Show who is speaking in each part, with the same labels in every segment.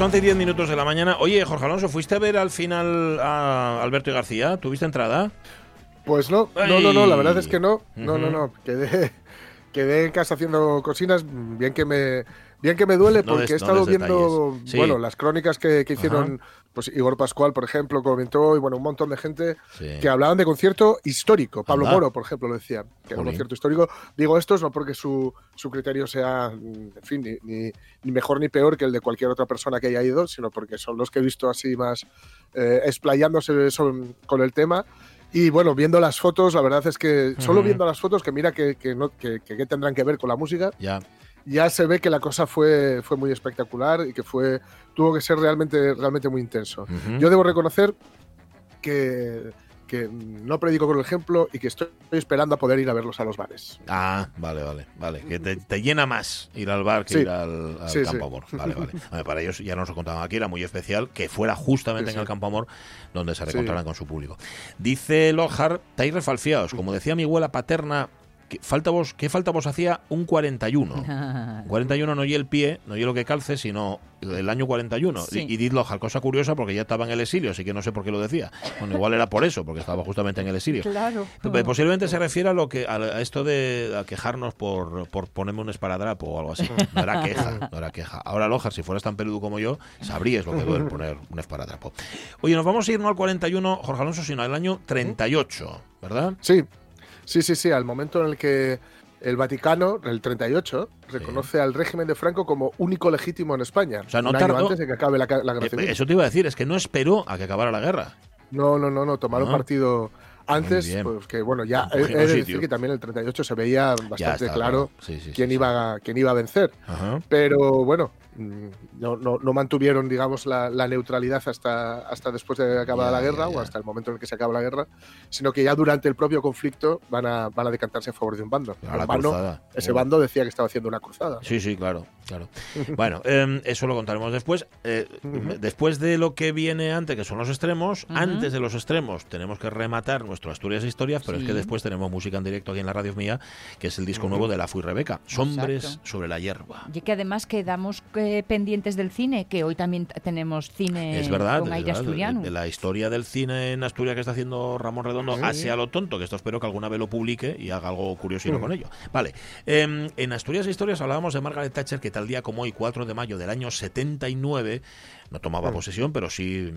Speaker 1: Las 11 y 10 minutos de la mañana. Oye, Jorge Alonso, ¿fuiste a ver al final a Alberto y García? ¿Tuviste entrada?
Speaker 2: Pues no, no, no, no, la verdad es que no. No, no, no. Quedé, quedé en casa haciendo cocinas, bien que me, bien que me duele, porque he estado viendo bueno, las crónicas que, hicieron pues Igor Pascual, por ejemplo, comentó, y bueno, un montón de gente que hablaban de concierto histórico. Pablo Moro, por ejemplo, lo decía, que era un concierto histórico. Digo esto no porque su, su criterio sea, en fin, ni, ni, mejor ni peor que el de cualquier otra persona que haya ido, sino porque son los que he visto así más eh, explayándose con el tema. Y bueno, viendo las fotos, la verdad es que solo viendo las fotos, que mira que, que, no, que, que, tendrán que ver con la música,
Speaker 1: ya
Speaker 2: ya se ve que la cosa fue, fue muy espectacular y que fue, tuvo que ser realmente, realmente muy intenso. Yo debo reconocer que, que no predico con el ejemplo y que estoy esperando a poder ir a verlos a los bares.
Speaker 1: Ah, vale, vale, vale. Que te, llena más ir al bar que ir al, Campo Amor. Vale, vale. para ellos ya nos lo contaban aquí, era muy especial que fuera justamente en el Campo Amor donde se reencontraran con su público. Dice Lojar, estáis refalfiados. Como decía mi abuela paterna, ¿Qué falta vos, ¿qué falta vos hacía? Un 41. 41 no y el pie, no y lo que calce, sino el año 41. Y, y didlo, cosa curiosa, porque ya estaba en el exilio, así que no sé por qué lo decía. Bueno, igual era por eso, porque estaba justamente en el exilio.
Speaker 3: Claro.
Speaker 1: Posiblemente se refiere a lo que a, esto de quejarnos por, por ponerme un esparadrapo o algo así. No era queja, no era queja. Ahora, Lojar, si fueras tan peludo como yo, sabrías lo que duele poner un esparadrapo. Oye, nos vamos a ir no al 41, Jorge Alonso, sino al año 38, ¿verdad?
Speaker 2: Sí, Sí, sí, sí, al momento en el que el Vaticano, el 38, reconoce al régimen de Franco como único legítimo en España.
Speaker 1: O sea, no
Speaker 2: un
Speaker 1: tardó,
Speaker 2: año antes de que acabe la, guerra
Speaker 1: eh,
Speaker 2: civil.
Speaker 1: Eso te iba a decir, es que no esperó a que acabara la guerra.
Speaker 2: No, no, no, no, tomaron partido antes, pues que bueno, ya he, de decir que también el 38 se veía bastante claro, quién, iba, quién iba a vencer. Pero bueno, no, no, no, mantuvieron, digamos, la, neutralidad hasta, hasta después de acabar la guerra o hasta el momento en el que se acaba la guerra, sino que ya durante el propio conflicto van a, van a decantarse a favor de un bando. ese bando decía que estaba haciendo una cruzada.
Speaker 1: Sí, sí, claro, claro. bueno, em, eso lo contaremos después. Eh, después de lo que viene antes, que son los extremos, antes de los extremos tenemos que rematar nuestro Asturias Historias, pero es que después tenemos música en directo aquí en la radio mía, que es el disco nuevo de La Fui Rebeca, Sombres sobre la hierba.
Speaker 3: Y que además quedamos eh, pendientes del cine, que hoy también tenemos cine
Speaker 1: es verdad,
Speaker 3: con
Speaker 1: aire asturiano. De, la historia del cine en Asturias que está haciendo Ramón Redondo, hace a lo tonto, que esto espero que alguna vez lo publique y haga algo curioso mm. con ello. Vale, em, en Asturias e Historias hablábamos de Margaret Thatcher, que tal día como hoy, 4 de mayo del año 79, no tomaba mm. posesión, pero sí,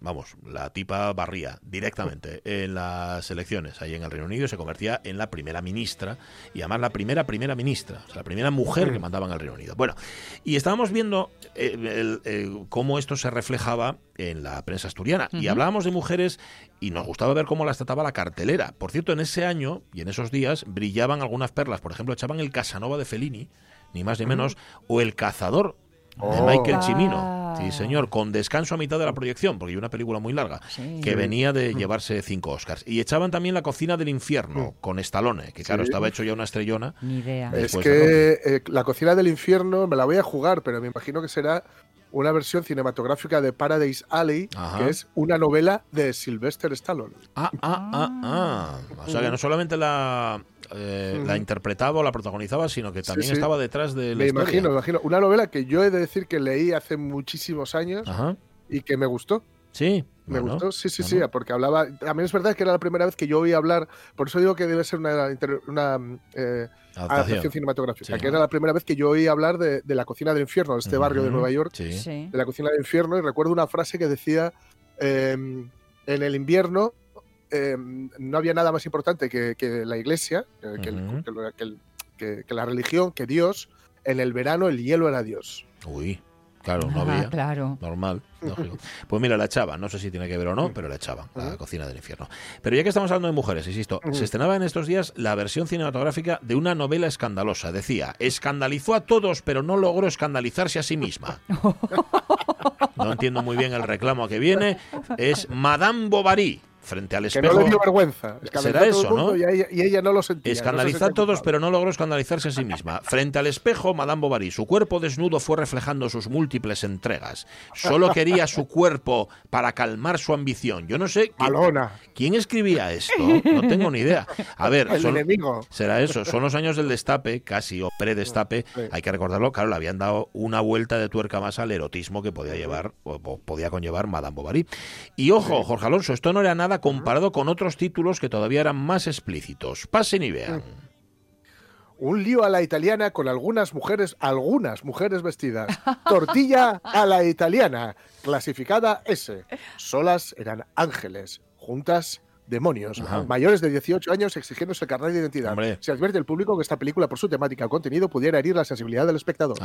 Speaker 1: vamos, la tipa barría directamente en las elecciones ahí en el Reino Unido y se convertía en la primera ministra y además la primera primera ministra, o sea, la primera mujer que mm. mandaba en el Reino Unido. Bueno, y estábamos viendo eh, cómo esto se reflejaba en la prensa asturiana y hablábamos de mujeres y nos gustaba ver cómo las trataba la cartelera. Por cierto, en ese año y en esos días brillaban algunas perlas, por ejemplo, echaban el Casanova de Fellini, ni más ni menos, o el Cazador de oh. Michael Cimino. Sí, señor, con descanso a mitad de la proyección, porque hay una película muy larga, que venía de llevarse cinco Oscars. Y echaban también La cocina del infierno, con Stallone, que claro, estaba hecho ya una estrellona.
Speaker 3: Ni idea.
Speaker 2: Es que eh, La cocina del infierno me la voy a jugar, pero me imagino que será una versión cinematográfica de Paradise Alley, que es una novela de Sylvester Stallone.
Speaker 1: Ah, ah, ah, ah. O sea que no solamente la, eh, la interpretaba o la protagonizaba, sino que también estaba detrás de la
Speaker 2: Me imagino, me imagino. Una novela que yo he de decir que leí hace muchísimos años y que me gustó.
Speaker 1: Sí.
Speaker 2: Me gustó, sí, sí, sí, porque hablaba. También es verdad que era la primera vez que yo oí hablar, por eso digo que debe ser una, una eh, adaptación cinematográfica, que era la primera vez que yo oí hablar de, la cocina del infierno, de este barrio de Nueva York, de la cocina del infierno, y recuerdo una frase que decía: em, en el invierno em, no había nada más importante que, la iglesia, que, que la religión, que Dios. En el verano el hielo era Dios.
Speaker 1: Uy. Claro, no había.
Speaker 3: Claro.
Speaker 1: Normal. Pues mira, la echaba, no sé si tiene que ver o no, pero la echaban, la cocina del infierno. Pero ya que estamos hablando de mujeres, insisto, se estrenaba en estos días la versión cinematográfica de una novela escandalosa. Decía, escandalizó a todos, pero no logró escandalizarse a sí misma. No entiendo muy bien el reclamo que viene. Es Madame Bovary frente al espejo.
Speaker 2: Que no le dio vergüenza.
Speaker 1: Será eso, ¿no?
Speaker 2: Y ella, no lo sentía.
Speaker 1: Escandaliza a todos, pero no logró escandalizarse a sí misma. Frente al espejo, Madame Bovary, su cuerpo desnudo fue reflejando sus múltiples entregas. Solo quería su cuerpo para calmar su ambición. Yo no sé quién, quién escribía esto. No tengo ni idea. A ver, será eso. Son los años del destape, casi o pre-destape. Hay que recordarlo. Claro, le habían dado una vuelta de tuerca más al erotismo que podía llevar o podía conllevar Madame Bovary. Y ojo, Jorge Alonso, esto no era nada comparado con otros títulos que todavía eran más explícitos. Pasen y vean.
Speaker 2: Un lío a la italiana con algunas mujeres, algunas mujeres vestidas. Tortilla a la italiana, clasificada S. Solas eran ángeles, juntas demonios, mayores de 18 años exigiéndose el carnet de identidad. Se advierte el público que esta película, por su temática o contenido, pudiera herir la sensibilidad del espectador.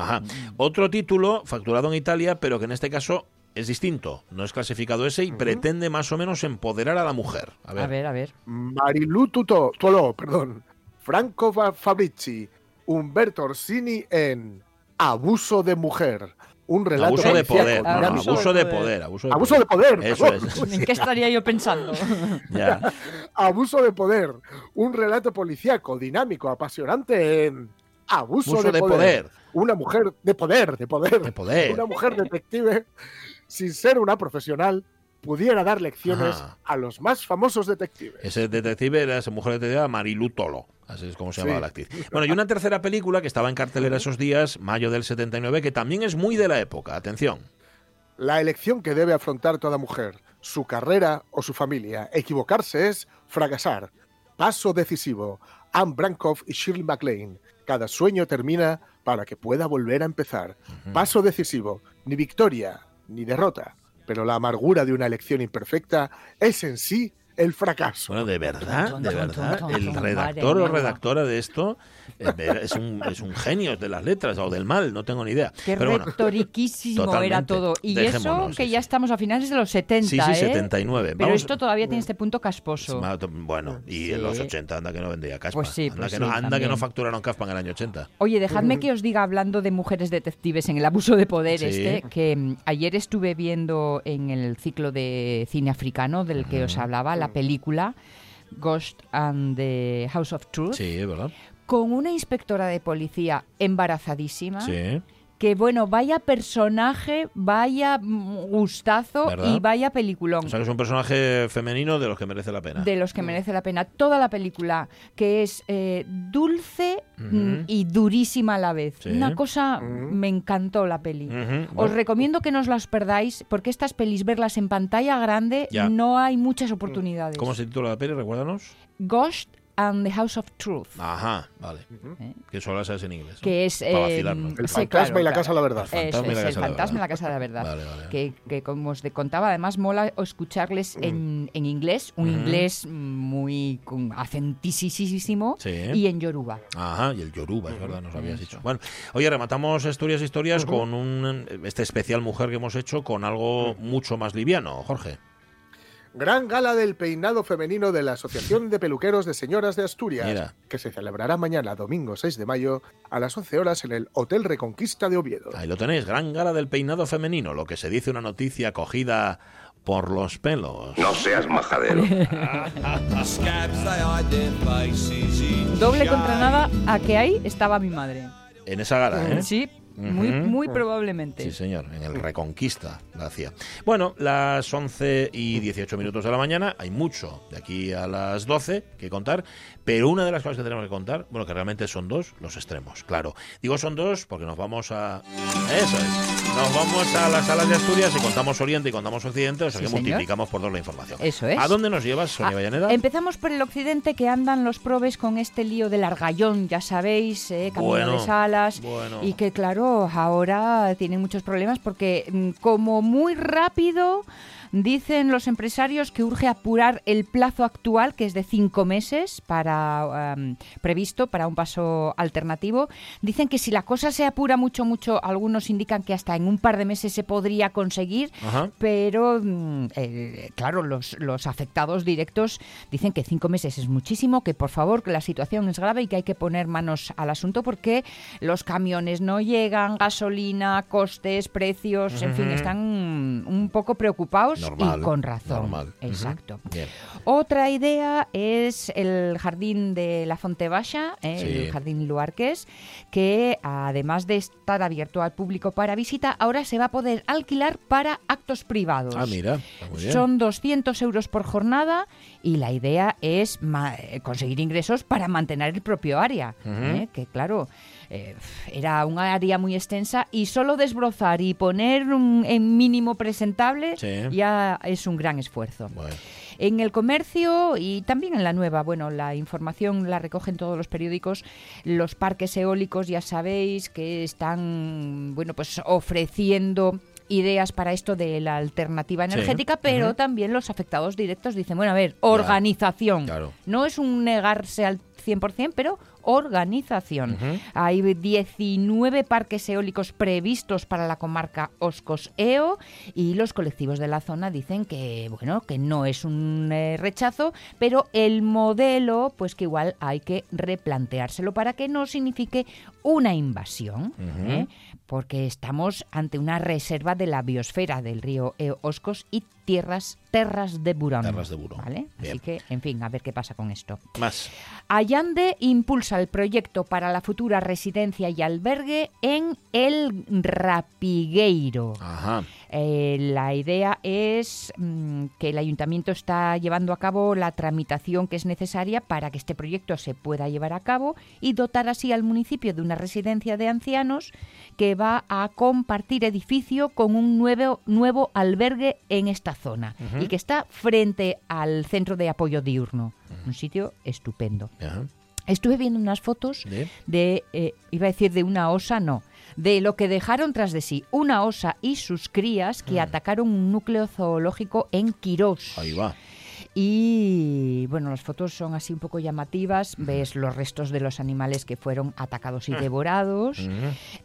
Speaker 1: Otro título, facturado en Italia, pero que en este caso es distinto, no es clasificado ese y pretende más o menos empoderar a la mujer. A ver,
Speaker 3: a ver. A ver.
Speaker 2: Marilu Tuto, Tuolo, perdón. Franco Fabrici, Umberto Orsini en Abuso de Mujer. Un relato
Speaker 1: abuso de poder, abuso, de poder, abuso de
Speaker 2: abuso de poder.
Speaker 1: Eso es.
Speaker 3: ¿En qué estaría yo pensando?
Speaker 2: Abuso de poder, un relato policíaco, dinámico, apasionante en Abuso, de, poder. Una mujer de poder, de poder.
Speaker 1: De poder.
Speaker 2: Una mujer detective sin ser una profesional, pudiera dar lecciones a los más famosos detectives.
Speaker 1: Ese detective era esa mujer detective Marilu Tolo, así es como se llamaba la actriz. Bueno, y una tercera película que estaba en cartelera esos días, mayo del 79, que también es muy de la época. Atención.
Speaker 2: La elección que debe afrontar toda mujer, su carrera o su familia. Equivocarse es fracasar. Paso decisivo. Anne Brankoff y Shirley MacLaine. Cada sueño termina para que pueda volver a empezar. Paso decisivo. Ni victoria, ni derrota, pero la amargura de una elección imperfecta es en sí el fracaso.
Speaker 1: Bueno, de verdad, de verdad, el redactor o redactora de esto es un, es un genio de las letras o del mal, no tengo ni idea.
Speaker 3: Qué Pero retoriquísimo era todo. Y eso que ya estamos a finales de los 70,
Speaker 1: Sí, sí, 79. ¿eh?
Speaker 3: Pero esto todavía tiene este punto casposo.
Speaker 1: Bueno, y en los 80 anda que no vendía caspa. Pues sí, anda, pues que, no, anda que no facturaron caspa en el año 80.
Speaker 3: Oye, dejadme que os diga, hablando de mujeres detectives en el abuso de poder este, que mm, ayer estuve viendo en el ciclo de cine africano del que os hablaba, la película Ghost and the House of Truth.
Speaker 1: Sí, verdad
Speaker 3: con una inspectora de policía embarazadísima. Que bueno, vaya personaje, vaya gustazo y vaya peliculón.
Speaker 1: O sea, que es un personaje femenino de los que merece la pena.
Speaker 3: De los que merece la pena. Toda la película, que es eh, dulce mm, y durísima a la vez. Una cosa, me encantó la peli. Os recomiendo que no os las perdáis, porque estas pelis, verlas en pantalla grande, no hay muchas oportunidades.
Speaker 1: ¿Cómo se titula la peli? Recuérdanos.
Speaker 3: Ghost and the House of Truth.
Speaker 1: Ajá, vale. ¿Eh? Que solo es en inglés.
Speaker 3: Que es eh,
Speaker 2: el fantasma y la casa de la verdad.
Speaker 3: el fantasma y la casa de la verdad. Que, que, como os contaba, además mola escucharles mm. en, en, inglés, un inglés muy acentísimo y en yoruba.
Speaker 1: Ajá, y el yoruba, es verdad, nos habías dicho. Bueno, oye, rematamos Historias Historias con un, este especial mujer que hemos hecho con algo mucho más liviano, Jorge.
Speaker 2: Gran gala del peinado femenino de la Asociación de Peluqueros de Señoras de Asturias, que se celebrará mañana, domingo 6 de mayo, a las 11 horas en el Hotel Reconquista de Oviedo.
Speaker 1: Ahí lo tenéis, gran gala del peinado femenino, lo que se dice una noticia cogida por los pelos.
Speaker 4: No seas majadero.
Speaker 3: Doble contra nada, a que ahí estaba mi madre.
Speaker 1: En esa gala, ¿eh?
Speaker 3: Sí, muy, muy probablemente.
Speaker 1: Sí, señor, en el Reconquista la hacía. Bueno, las 11 y 18 minutos de la mañana, hay mucho de aquí a las 12 que contar, pero una de las cosas que tenemos que contar, bueno, que realmente son dos, los extremos, claro. Digo son dos porque nos vamos a... Eso es. Nos vamos a las salas de Asturias y contamos Oriente y contamos Occidente, o sea que multiplicamos por dos la información.
Speaker 3: Eso es.
Speaker 1: ¿A dónde nos llevas, Sonia Vallaneda?
Speaker 3: Empezamos por el Occidente, que andan los probes con este lío del argallón, ya sabéis, eh, camino de salas, y que claro, ahora tienen muchos problemas porque mm, como muy rápido Dicen los empresarios que urge apurar el plazo actual, que es de cinco meses para em, previsto para un paso alternativo. Dicen que si la cosa se apura mucho, mucho, algunos indican que hasta en un par de meses se podría conseguir, pero mm, eh, claro, los, los afectados directos dicen que cinco meses es muchísimo, que por favor, que la situación es grave y que hay que poner manos al asunto porque los camiones no llegan, gasolina, costes, precios, en fin, están un poco preocupados y con razón. Exacto. Otra idea es el jardín de la Fonte Baja, eh, el jardín Luarques, que además de estar abierto al público para visita, ahora se va a poder alquilar para actos privados.
Speaker 1: Ah, mira.
Speaker 3: Son 200 euros por jornada y la idea es eh, conseguir ingresos para mantener el propio área, ¿eh? que claro, eh, era un área muy extensa y solo desbrozar y poner en mínimo presentable ya es un gran esfuerzo. En el comercio y también en la nueva, bueno, la información la recogen todos los periódicos. Los parques eólicos ya sabéis que están, bueno, pues ofreciendo ideas para esto de la alternativa energética, pero también los afectados directos dicen, bueno, a ver, organización. No es un negarse al 100%, pero organización. Hay 19 parques eólicos previstos para la comarca Oscos-Eo y los colectivos de la zona dicen que, bueno, que no es un eh, rechazo, pero el modelo, pues que igual hay que replanteárselo para que no signifique una invasión, ¿eh? Porque estamos ante una reserva de la biosfera del río Oscos y tierras, terras de Burón.
Speaker 1: Terras de Burón.
Speaker 3: ¿vale? Así que, en fin, a ver qué pasa con esto.
Speaker 1: Más.
Speaker 3: Allande impulsa el proyecto para la futura residencia y albergue en el Rapigueiro.
Speaker 1: Ajá.
Speaker 3: Eh, la idea es mm, que el ayuntamiento está llevando a cabo la tramitación que es necesaria para que este proyecto se pueda llevar a cabo y dotar así al municipio de una residencia de ancianos que va a compartir edificio con un nuevo, nuevo albergue en esta zona y que está frente al centro de apoyo diurno. Un sitio estupendo. Estuve viendo unas fotos de, eh, iba a decir de una osa, no, de lo que dejaron tras de sí una osa y sus crías que mm. atacaron un núcleo zoológico en Quirós.
Speaker 1: Ahí va.
Speaker 3: Y bueno, las fotos son así un poco llamativas. Ves los restos de los animales que fueron atacados y ah. devorados.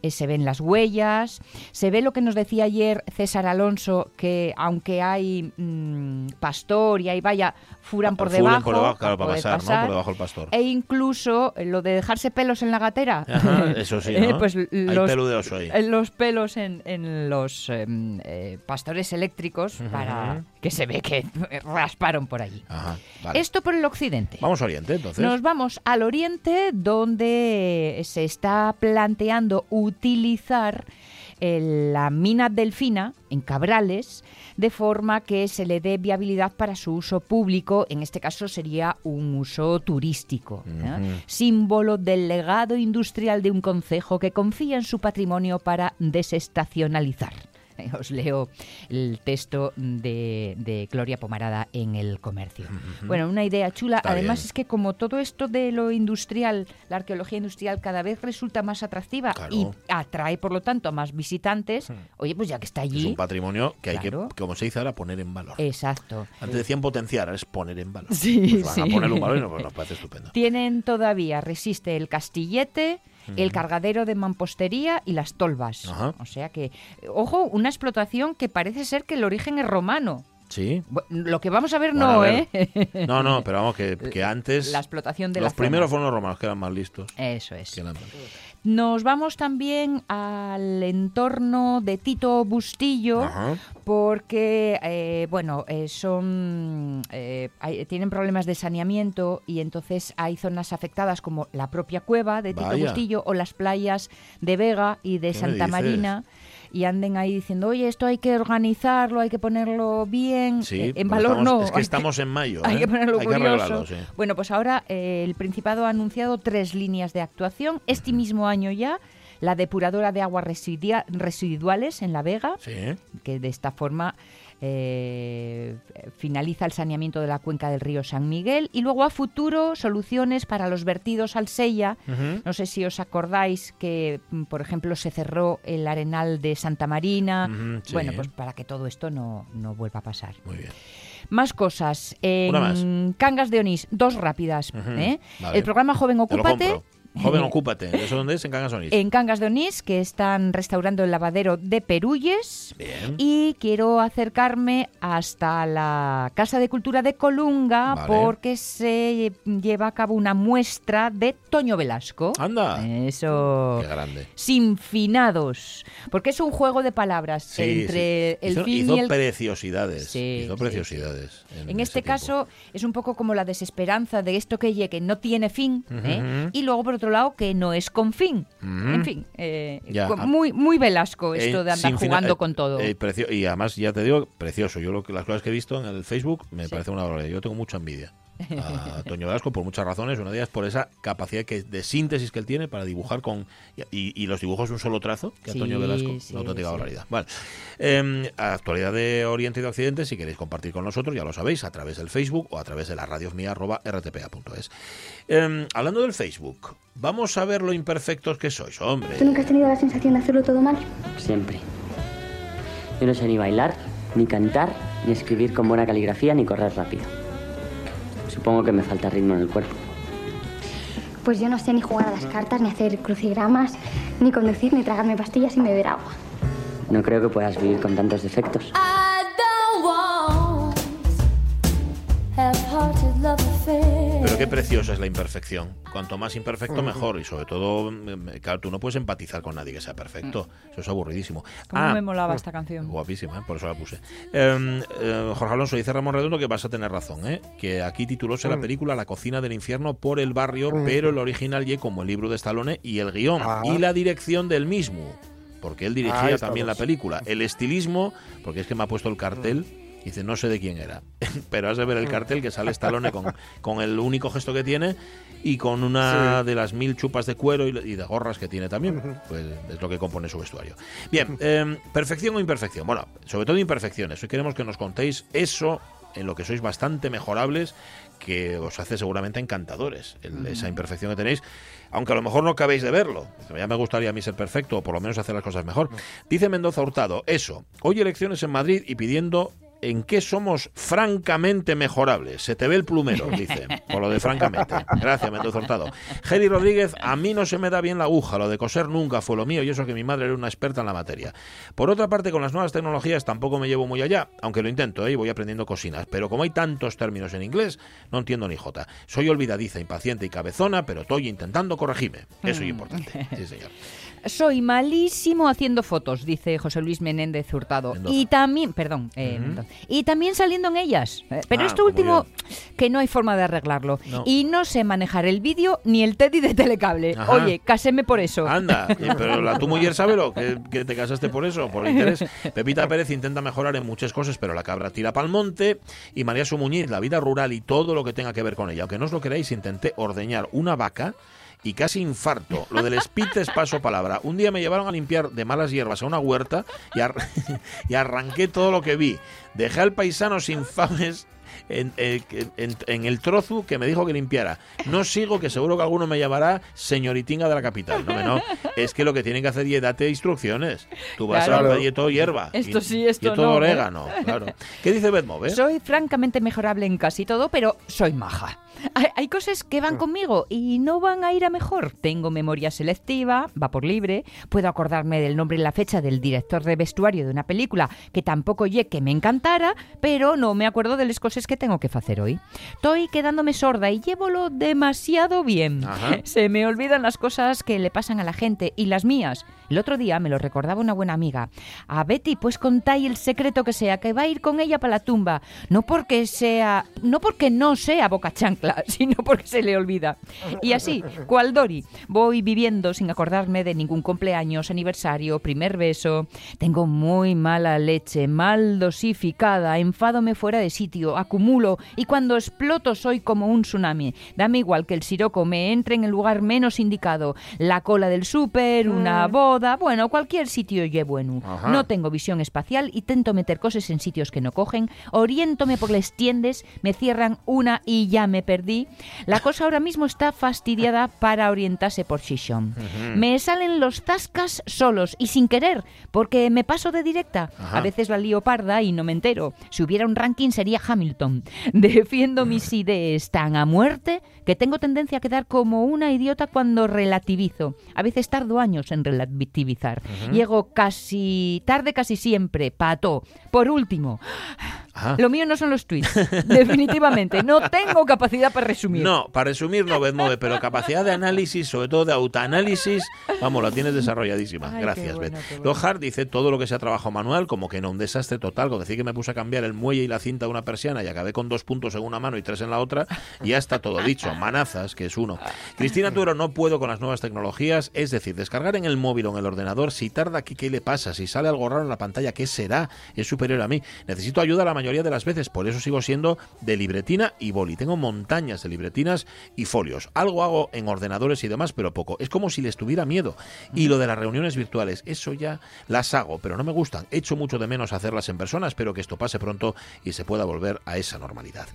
Speaker 3: Eh, se ven las huellas. Se ve lo que nos decía ayer César Alonso, que aunque hay mm, pastor y hay vaya, furan por debajo.
Speaker 1: Por debajo, claro, para pasar, ¿no? Por debajo el pastor.
Speaker 3: E incluso eh, lo de dejarse pelos en la gatera.
Speaker 1: eso sí, eh, ¿no?
Speaker 3: pues
Speaker 1: los, oso ahí.
Speaker 3: Los pelos en, en los em, pastores eléctricos para que se ve que rasparon por allí. Esto por el occidente.
Speaker 1: Vamos al oriente, entonces.
Speaker 3: Nos vamos al oriente, donde se está planteando utilizar eh, la mina delfina en Cabrales de forma que se le dé viabilidad para su uso público, en este caso sería un uso turístico, símbolo del legado industrial de un concejo que confía en su patrimonio para desestacionalizar. os leo el texto de, Gloria Pomarada en el comercio. Bueno, una idea chula. Además es que como todo esto de lo industrial, la arqueología industrial cada vez resulta más atractiva y atrae, por lo tanto, a más visitantes, oye, pues ya que está allí...
Speaker 1: Es un patrimonio que hay que, como se dice ahora, poner en valor.
Speaker 3: Exacto.
Speaker 1: Antes decían potenciar, es poner en valor.
Speaker 3: Sí,
Speaker 1: pues van a poner un valor y nos parece estupendo.
Speaker 3: Tienen todavía, resiste el castillete, el cargadero de mampostería y las tolvas. O sea que, ojo, una explotación que parece ser que el origen es romano.
Speaker 1: Sí.
Speaker 3: lo que vamos a ver no, ¿eh?
Speaker 1: No, no, pero vamos, que, antes...
Speaker 3: La explotación de
Speaker 1: Los primeros fueron los romanos, que eran más listos.
Speaker 3: Eso es. Nos vamos también al entorno de Tito Bustillo, porque, eh, bueno, eh, son eh, tienen problemas de saneamiento y entonces hay zonas afectadas como la propia cueva de Tito Bustillo o las playas de Vega y de Santa Marina y anden ahí diciendo, oye, esto hay que organizarlo, hay que ponerlo bien,
Speaker 1: eh,
Speaker 3: en valor no.
Speaker 1: Es que estamos en mayo.
Speaker 3: Hay que ¿eh? ponerlo curioso. Bueno, pues ahora eh, el Principado ha anunciado tres líneas de actuación. Este mismo año ya la depuradora de aguas residuales en La Vega, que de esta forma eh, finaliza el saneamiento de la cuenca del río San Miguel y luego a futuro soluciones para los vertidos al Sella. No sé si os acordáis que, mm, por ejemplo, se cerró el arenal de Santa Marina. Bueno, pues para que todo esto no, vuelva a pasar.
Speaker 1: Muy bien.
Speaker 3: Más cosas. En Cangas de Onís, dos rápidas. ¿eh? El programa Joven Ocúpate
Speaker 1: Joven, ocúpate. ¿Eso dónde es? En Cangas de Onís.
Speaker 3: En Cangas de Onís, que están restaurando el lavadero de Perulles.
Speaker 1: Bien.
Speaker 3: Y quiero acercarme hasta la Casa de Cultura de Colunga porque se lleva a cabo una muestra de Toño Velasco.
Speaker 1: Anda.
Speaker 3: Eso.
Speaker 1: Qué grande.
Speaker 3: Sin finados. Porque es un juego de palabras entre el fin y el...
Speaker 1: preciosidades. hizo preciosidades.
Speaker 3: En, este caso es un poco como la desesperanza de esto que, que no tiene fin. ¿eh? Y luego, por otro lado, que no es con fin. En fin, eh, muy, muy Velasco esto de andar jugando
Speaker 1: eh,
Speaker 3: con todo.
Speaker 1: Eh, y además, ya te digo, precioso. Yo lo que, las cosas que he visto en el Facebook me parece una barbaridad. Yo tengo mucha envidia a Toño Velasco por muchas razones. Una de ellas por esa capacidad que, de síntesis que él tiene para dibujar con. Y, los dibujos un solo trazo, que a Toño Velasco, una auténtica barbaridad. Vale. Eh, actualidad de Oriente y de Occidente, si queréis compartir con nosotros, ya lo sabéis, a través del Facebook o a través de la radio mía, rtpa.es. Em, hablando del Facebook, vamos a ver lo imperfectos que sois, hombre.
Speaker 4: ¿Tú nunca has tenido la sensación de hacerlo todo mal?
Speaker 5: Siempre. Yo no sé ni bailar, ni cantar, ni escribir con buena caligrafía, ni correr rápido. Supongo que me falta ritmo en el cuerpo.
Speaker 4: Pues yo no sé ni jugar a las cartas, ni hacer crucigramas, ni conducir, ni tragarme pastillas, ni beber agua.
Speaker 5: No creo que puedas vivir con tantos defectos.
Speaker 1: Pero qué preciosa es la imperfección. Cuanto más imperfecto, mejor. Y sobre todo, mm, claro, tú no puedes empatizar con nadie que sea perfecto. Mm. Eso es aburridísimo.
Speaker 3: ¿Cómo ah, me molaba esta canción?
Speaker 1: Guapísima, ¿eh? por eso la puse. Em, eh, Jorge Alonso dice Ramón Redondo que vas a tener razón, ¿eh? que aquí titulóse la mm. película La cocina del infierno por el barrio, pero el original y como el libro de Stallone y el guion ah. y la dirección del mismo porque él dirigía ah, también la película. El estilismo, porque es que me ha puesto el cartel dice, no sé de quién era, pero has de ver el cartel que sale Stallone con, con el único gesto que tiene y con una de las mil chupas de cuero y, de gorras que tiene también. Pues es lo que compone su vestuario. Bien, em, perfección o imperfección. Bueno, sobre todo imperfecciones. Hoy queremos que nos contéis eso en lo que sois bastante mejorables, que os hace seguramente encantadores, esa imperfección que tenéis, aunque a lo mejor no acabéis de verlo. Ya me gustaría a mí ser perfecto, o por lo menos hacer las cosas mejor. Dice Mendoza Hurtado, eso, hoy elecciones en Madrid y pidiendo en qué somos francamente mejorables. Se te ve el plumero, dice, por lo de francamente. Gracias, Mendoza Hurtado. Geli Rodríguez, a mí no se me da bien la aguja, lo de coser nunca fue lo mío y eso que mi madre era una experta en la materia. Por otra parte, con las nuevas tecnologías tampoco me llevo muy allá, aunque lo intento ¿eh? y voy aprendiendo cocinas, pero como hay tantos términos en inglés, no entiendo ni jota. Soy olvidadiza, impaciente y cabezona, pero estoy intentando corregirme. Eso es mm. importante. Sí, señor.
Speaker 3: Soy malísimo haciendo fotos, dice José Luis Menéndez Hurtado. Y también, perdón, eh, y también saliendo en ellas. Eh, pero ah, esto último, que no hay forma de arreglarlo. Y no sé manejar el vídeo ni el Teddy de telecable. Oye, caseme por eso.
Speaker 1: Anda, pero la tu mujer sabe lo que, te casaste por eso, por interés. Pepita Pérez intenta mejorar en muchas cosas, pero la cabra tira pa'l monte. Y María Sumuñiz, la vida rural y todo lo que tenga que ver con ella. Aunque no os lo queráis, intenté ordeñar una vaca y casi infarto. Lo del speed es paso palabra. Un día me llevaron a limpiar de malas hierbas a una huerta y, y arranqué todo lo que vi. Dejé al paisano sin fames en, el trozo que me dijo que limpiara. No sigo, que seguro que alguno me llamará señoritinga de la capital. No, no. Es que lo que tienen que hacer es darte instrucciones. Tú vas a la todo hierba.
Speaker 3: Esto sí, esto
Speaker 1: y todo orégano. Claro. ¿Qué dice Bedmove?
Speaker 3: Soy francamente mejorable en casi todo, pero soy maja. Hay, cosas que van conmigo y no van a ir a mejor. Tengo memoria selectiva, va por libre, puedo acordarme del nombre y la fecha del director de vestuario de una película que tampoco ye que me encantara, pero no me acuerdo de las cosas que tengo que hacer hoy. Estoy quedándome sorda y llévolo demasiado bien. Se me olvidan las cosas que le pasan a la gente y las mías. El otro día me lo recordaba una buena amiga. A Betty, pues contáis el secreto que sea, que va a ir con ella para la tumba. No porque sea, no porque no sea boca chancla, sino porque se le olvida. Y así, cual Dori, voy viviendo sin acordarme de ningún cumpleaños, aniversario, primer beso. Tengo muy mala leche, mal dosificada, enfádome fuera de sitio, acumulo y cuando exploto soy como un tsunami. Dame igual que el siroco me entre en el lugar menos indicado. La cola del súper, una voz boda, bueno, cualquier sitio lle bueno. No tengo visión espacial y tento meter cosas en sitios que no cogen, oriéntome por las tiendas, me cierran una y ya me perdí. La cosa ahora mismo está fastidiada para orientarse por Shishon. Me salen los tascas solos y sin querer, porque me paso de directa. A veces la lío parda y no me entero. Si hubiera un ranking sería Hamilton. Defiendo mis ideas tan a muerte que tengo tendencia a quedar como una idiota cuando relativizo. A veces tardo años en relativizar. Llego casi tarde casi siempre, pato. Por último, lo mío no son los tweets, definitivamente. No tengo capacidad para resumir.
Speaker 1: No, para resumir no, Bedmove, pero capacidad de análisis, sobre todo de autoanálisis, vamos, la tienes desarrolladísima. Gracias, bueno, Beth. dice todo lo que sea trabajo manual, como que no, un desastre total. Con decir que me puse a cambiar el muelle y la cinta de una persiana y acabé con dos puntos en una mano y tres en la otra, ya está todo dicho. Manazas, que es uno. Cristina Tuero, no puedo con las nuevas tecnologías, es decir, descargar en el móvil o en el ordenador, si tarda aquí, ¿qué le pasa? Si sale algo raro en la pantalla, ¿qué será? Es superior a mí. Necesito ayuda a la mayoría de las veces, por eso sigo siendo de libretina y boli. Tengo montañas de libretinas y folios. Algo hago en ordenadores y demás, pero poco. Es como si les tuviera miedo. Y lo de las reuniones virtuales, eso ya las hago, pero no me gustan. Echo mucho de menos hacerlas en persona, espero que esto pase pronto y se pueda volver a esa normalidad.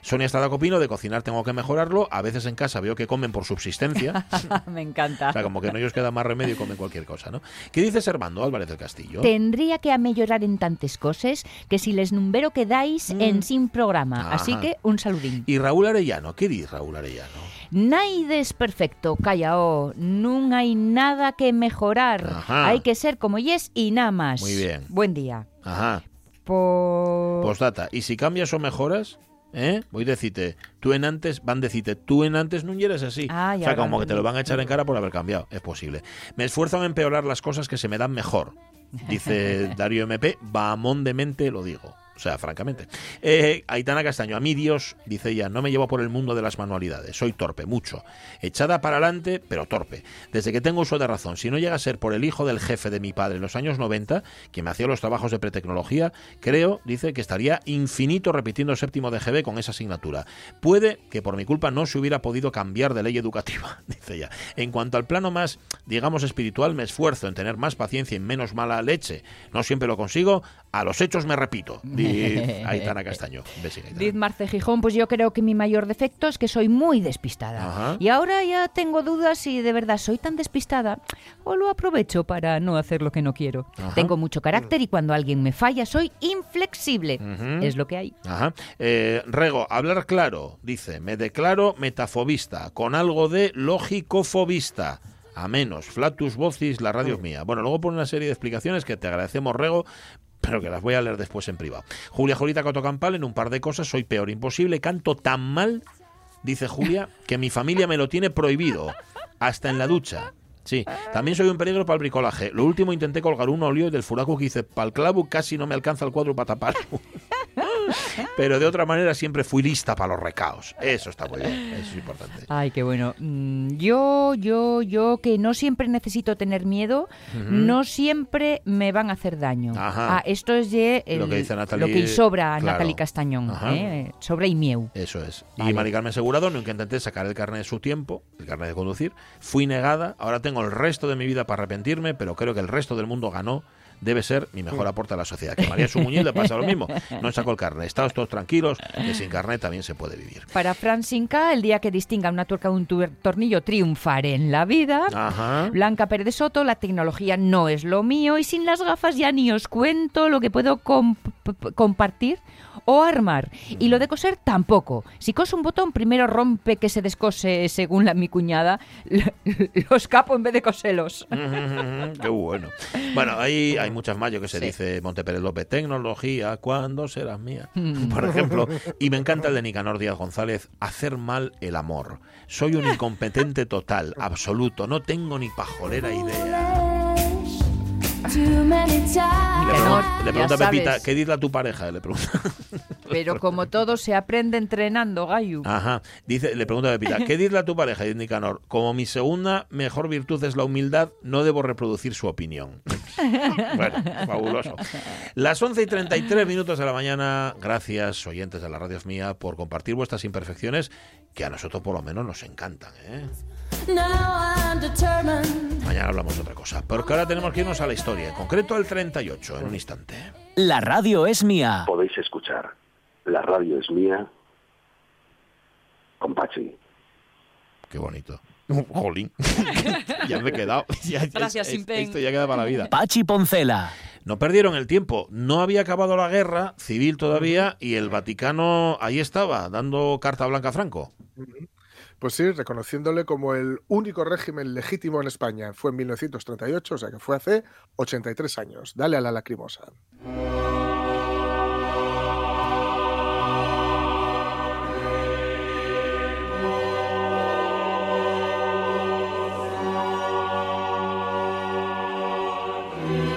Speaker 1: Sonia Estrada Copino, de cocinar tengo que mejorarlo. A veces en casa veo que comen por subsistencia.
Speaker 3: me encanta.
Speaker 1: O sea, como que no ellos queda más remedio y comen cualquier cosa, ¿no? ¿Qué dices Armando Álvarez del Castillo?
Speaker 3: Tendría que amellorar en tantas cosas que si les número que quedáis mm. en sin programa. Así que un saludín.
Speaker 1: ¿Y Raúl Arellano? ¿Qué dice Raúl Arellano?
Speaker 3: Naides perfecto, callao. No hay nada que mejorar. Hay que ser como yes y nada más.
Speaker 1: Muy bien.
Speaker 3: Buen día.
Speaker 1: Ajá.
Speaker 3: Por...
Speaker 1: Postdata. ¿Y si cambias o mejoras? ¿Eh? Voy a decirte, tú en antes, van a decirte, tú en antes no eres así.
Speaker 3: Ah,
Speaker 1: o sea, como que te lo van a echar en cara por haber cambiado. Es posible. Me esfuerzo en empeorar las cosas que se me dan mejor. Dice Darío MP, bamón de mente lo digo. O sea, francamente. Eh, Aitana Castaño, a mí Dios, dice ella, no me llevo por el mundo de las manualidades. Soy torpe, mucho. Echada para adelante, pero torpe. Desde que tengo uso de razón. Si no llega a ser por el hijo del jefe de mi padre en los años 90, que me hacía los trabajos de pretecnología, creo, dice, que estaría infinito repitiendo séptimo de GB con esa asignatura. Puede que por mi culpa no se hubiera podido cambiar de ley educativa, dice ella. En cuanto al plano más, digamos, espiritual, me esfuerzo en tener más paciencia y menos mala leche. No siempre lo consigo, a los hechos me repito. Aitana Castaño.
Speaker 3: Diz Marce Gijón, pues yo creo que mi mayor defecto es que soy muy despistada. Y ahora ya tengo dudas si de verdad soy tan despistada o lo aprovecho para no hacer lo que no quiero. Tengo mucho carácter y cuando alguien me falla soy inflexible. Es lo que hay.
Speaker 1: Eh, Rego, hablar claro, dice, me declaro metafobista, con algo de lógico-fobista a menos. Flatus vocis, la radio es mía. Bueno, luego pone una serie de explicaciones que te agradecemos, Rego, pero que las voy a leer después en privado. Julia Jolita Cotocampal, en un par de cosas, soy peor imposible, canto tan mal, dice Julia, que mi familia me lo tiene prohibido, hasta en la ducha. Sí, también soy un peligro para el bricolaje. Lo último intenté colgar un óleo del furaco que hice para el clavo, casi no me alcanza el cuadro para taparlo. Pero de otra manera siempre fui lista para los recaos. Eso está muy bien, eso es importante.
Speaker 3: Ay, qué bueno. Mm, yo, yo, yo que no siempre necesito tener miedo, no siempre me van a hacer daño. Ah, esto es lo que dice Natalie, lo que sobra Natalie Castañón, ¿eh? sobra y mieu.
Speaker 1: Eso es. Y Mari Carmen Asegurado, nunca intenté sacar el carnet de su tiempo, el carnet de conducir, fui negada, ahora tengo el resto de mi vida para arrepentirme, pero creo que el resto del mundo ganó debe ser mi mejor aporte a la sociedad. Que María Sumuñez le pasa lo mismo. No sacó el carnet. Estamos todos tranquilos, que sin carnet también se puede vivir.
Speaker 3: Para Francinca, el día que distinga una tuerca de un tornillo, triunfaré en la vida. Blanca Pérez de Soto, la tecnología no es lo mío y sin las gafas ya ni os cuento lo que puedo compartir o armar. Y lo de coser tampoco. Si cose un botón, primero rompe que se descose, según la, mi cuñada, los capo en vez de coselos.
Speaker 1: Qué bueno. Bueno, ahí hay muchas más, yo que se dice Montepérez López, tecnología, ¿cuándo serás mía? Mm. Por ejemplo, y me encanta el de Nicanor Díaz González, hacer mal el amor. Soy un incompetente total, absoluto, no tengo ni pajolera idea. Le, pregunta a Pepita, ¿qué a tu pareja? Le pregunta.
Speaker 3: Pero como todo se aprende entrenando, Gayu.
Speaker 1: Ajá. Dice, le pregunta a Pepita, ¿qué a tu pareja? Dice Nicanor, como mi segunda mejor virtud es la humildad, no debo reproducir su opinión. bueno, fabuloso. Las 11 y 33 minutos de la mañana, gracias, oyentes de la radio mía, por compartir vuestras imperfecciones, que a nosotros por lo menos nos encantan. ¿eh? Mañana hablamos de otra cosa, porque ahora tenemos que irnos a la historia, en concreto al 38, en un instante.
Speaker 6: La radio es mía.
Speaker 7: Podéis escuchar. La radio es mía. Con Pachi.
Speaker 1: Qué bonito. Jolín. ya me he quedado.
Speaker 3: Gracias,
Speaker 1: Esto ya queda para la vida.
Speaker 6: Pachi Poncela.
Speaker 1: No perdieron el tiempo. No había acabado la guerra civil todavía y el Vaticano ahí estaba, dando carta blanca a Franco.
Speaker 2: Pues sí, reconociéndole como el único régimen legítimo en España. Fue en 1938, o sea que fue hace 83 años. Dale a la lacrimosa.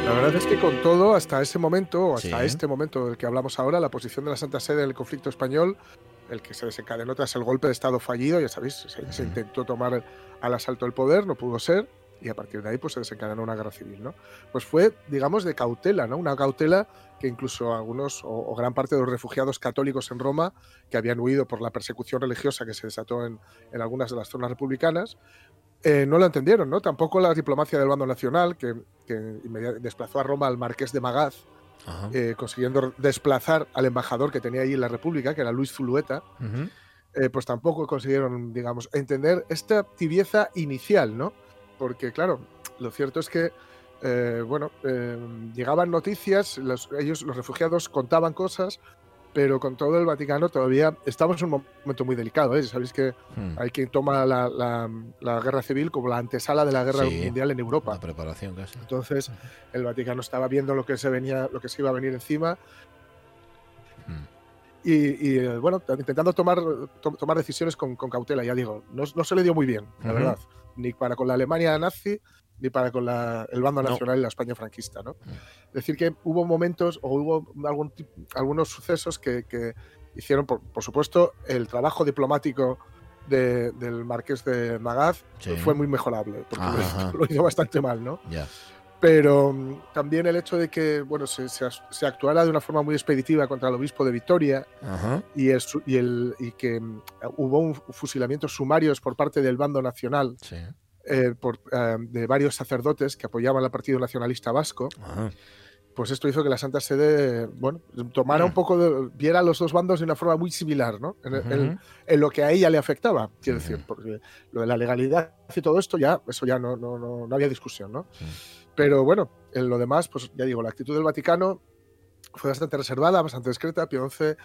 Speaker 2: La verdad es que con todo, hasta ese momento, o hasta este momento del que hablamos ahora, la posición de la Santa Sede en el conflicto español, el que se desencadenó tras el golpe de Estado fallido, ya sabéis, se, intentó tomar al asalto el poder, no pudo ser, y a partir de ahí pues se desencadenó una guerra civil, ¿no? Pues fue, digamos, de cautela, ¿no? Una cautela que incluso algunos o, gran parte de los refugiados católicos en Roma que habían huido por la persecución religiosa que se desató en, en algunas de las zonas republicanas, eh, no lo entendieron, ¿no? Tampoco la diplomacia del bando nacional, que, desplazó a Roma al marqués de Magaz, eh, consiguiendo desplazar al embajador que tenía allí en la República, que era Luis Zulueta, eh, pues tampoco consiguieron, digamos, entender esta tibieza inicial, ¿no? Porque, claro, lo cierto es que, bueno, llegaban noticias, ellos, los refugiados, contaban cosas, pero con todo el Vaticano todavía estamos en un momento muy delicado. ¿eh? Sabéis que hmm. hay quien toma la, guerra civil como la antesala de la guerra mundial en Europa.
Speaker 1: La preparación casi.
Speaker 2: Entonces, el Vaticano estaba viendo lo que se venía, lo que se iba a venir encima. Hmm. Y, eh, bueno, intentando tomar, tomar decisiones con, cautela, ya digo, no, se le dio muy bien, la verdad, ni para con la Alemania nazi, ni para con el bando nacional y la España franquista. ¿no? Mm. Decir, que hubo momentos o hubo algún, algunos sucesos que, hicieron, por, supuesto, el trabajo diplomático del marqués de Magaz fue muy mejorable, porque lo, hizo bastante mal, ¿no? Pero mm, también el hecho de que bueno, se, se, actuara de una forma muy expeditiva contra el obispo de Vitoria y, el, y, el, y, que mm, hubo un fusilamiento sumarios por parte del bando nacional eh, por, eh, de varios sacerdotes que apoyaban al Partido Nacionalista Vasco. Pues esto hizo que la Santa Sede, bueno, tomara un mm. poco, de, viera a los dos bandos de una forma muy similar, ¿no? En, lo que a ella le afectaba, quiero decir, porque lo de la legalidad y todo esto ya, eso ya no, no, no, no había discusión, ¿no? Pero bueno, en lo demás, pues ya digo, la actitud del Vaticano fue bastante reservada, bastante discreta. Pío XI,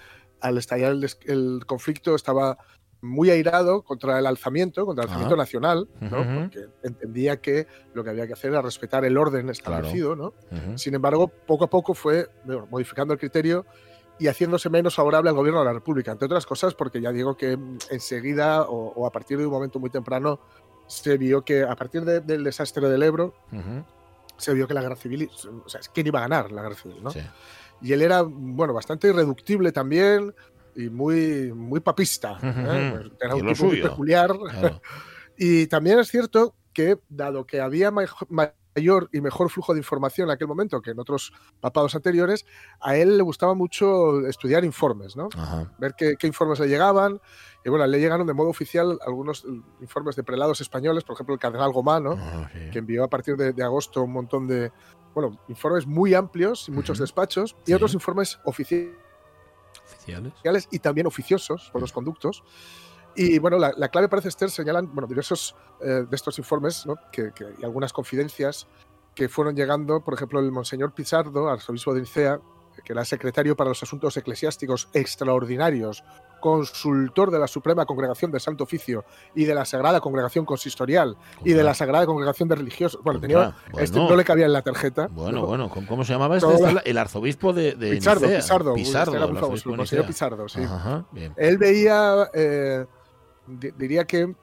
Speaker 2: al estallar el, el conflicto, estaba muy airado contra el alzamiento, contra el alzamiento nacional, porque entendía que lo que había que hacer era respetar el orden establecido. ¿no? Sin embargo, poco a poco fue modificando el criterio y haciéndose menos favorable al gobierno de la República, entre otras cosas porque ya digo que enseguida o, a partir de un momento muy temprano se vio que a partir del desastre del Ebro se vio que la guerra civil, o sea, quién iba a ganar la guerra civil, ¿no? Y él era, bueno, bastante irreductible también, y muy, muy papista. ¿eh? Pues era un tipo muy peculiar. y también es cierto que, dado que había mayor y mejor flujo de información en aquel momento que en otros papados anteriores, a él le gustaba mucho estudiar informes, ¿no? Ver qué, informes le llegaban. Y bueno, le llegaron de modo oficial algunos informes de prelados españoles, por ejemplo, el cardenal Gomá, ah, que envió a partir de, agosto un montón de, bueno, informes muy amplios y muchos despachos, y otros informes oficiales
Speaker 1: oficiales.
Speaker 2: y también oficiosos por los conductos. Y bueno, la, clave parece ser, señalan bueno, diversos eh, de estos informes que, y algunas confidencias que fueron llegando, por ejemplo, el monseñor Pizardo, arzobispo de Nicea, que era secretario para los asuntos eclesiásticos extraordinarios, consultor de la Suprema Congregación de Santo Oficio y de la Sagrada Congregación Consistorial y de la Sagrada Congregación de Religiosos. Bueno, tenía, este no le cabía en la tarjeta.
Speaker 1: Bueno, bueno, ¿cómo se llamaba este? El arzobispo de, de
Speaker 2: Pizardo, Pizardo, Pizardo, era muy famoso, el Pizardo, sí. Él veía, eh, diría que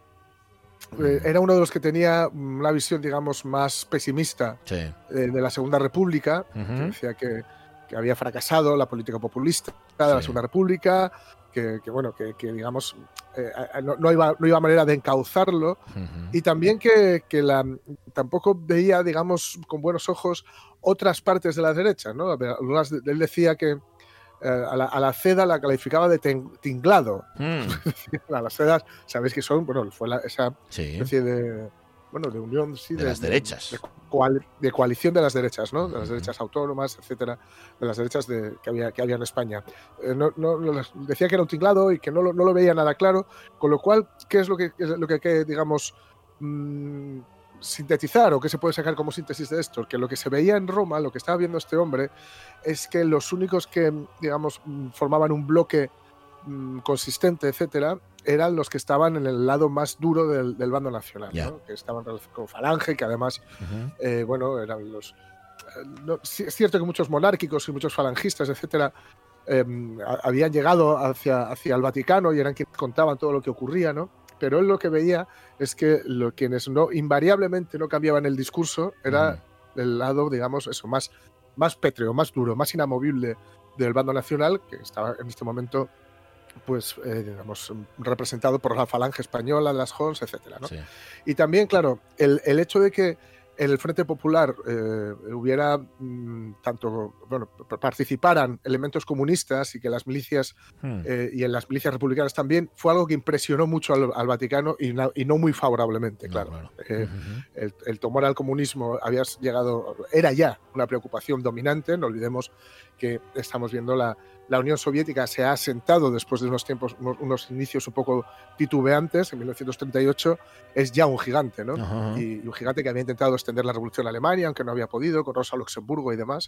Speaker 2: eh, era uno de los que tenía una visión, digamos, más pesimista eh, de la Segunda República, que decía que que había fracasado la política populista de la Segunda República, que, bueno, que, digamos eh, no, iba, no iba manera de encauzarlo y también que, la, tampoco veía, digamos, con buenos ojos otras partes de la derecha. ¿no? Él decía que a, la, seda la calificaba de tinglado. Mm. a las sedas, sabéis que son, bueno, fue esa especie de bueno, de unión,
Speaker 1: de, las derechas.
Speaker 2: De, coalición de las derechas, ¿no? De las derechas autónomas, etcétera, de las derechas de, que, había, que había en España. Eh, no, decía que era un tinglado y que no lo, no lo, veía nada claro, con lo cual, ¿qué es lo que, lo que, que digamos, mm, sintetizar o qué se puede sacar como síntesis de esto? Que lo que se veía en Roma, lo que estaba viendo este hombre, es que los únicos que, digamos, mm, formaban un bloque mm, consistente, etcétera, eran los que estaban en el lado más duro del, bando nacional, que estaban con Falange, que además, eh, bueno, eran los... Eh, es cierto que muchos monárquicos y muchos falangistas, etcétera, em, habían llegado hacia, hacia el Vaticano y eran quienes contaban todo lo que ocurría, ¿no? Pero él lo que veía es que lo, quienes no invariablemente no cambiaban el discurso era el lado, digamos, eso, más, más pétreo, más duro, más inamovible del bando nacional, que estaba en este momento pues, eh, digamos, representado por la falange española, las Hons, etcétera, ¿no? Y también, claro, el, el, hecho de que en el Frente Popular eh, hubiera mm, tanto, bueno, participaran elementos comunistas y que las milicias hmm. eh, y en las milicias republicanas también, fue algo que impresionó mucho al, Vaticano y no, y no, muy favorablemente, claro. el, el, tomar al comunismo había llegado, era ya una preocupación dominante, no olvidemos que estamos viendo la, la Unión Soviética se ha asentado después de unos tiempos, unos, inicios un poco titubeantes, en 1938, es ya un gigante, ¿no? y, un gigante que había intentado extender la revolución a Alemania, aunque no había podido, con Rosa Luxemburgo y demás,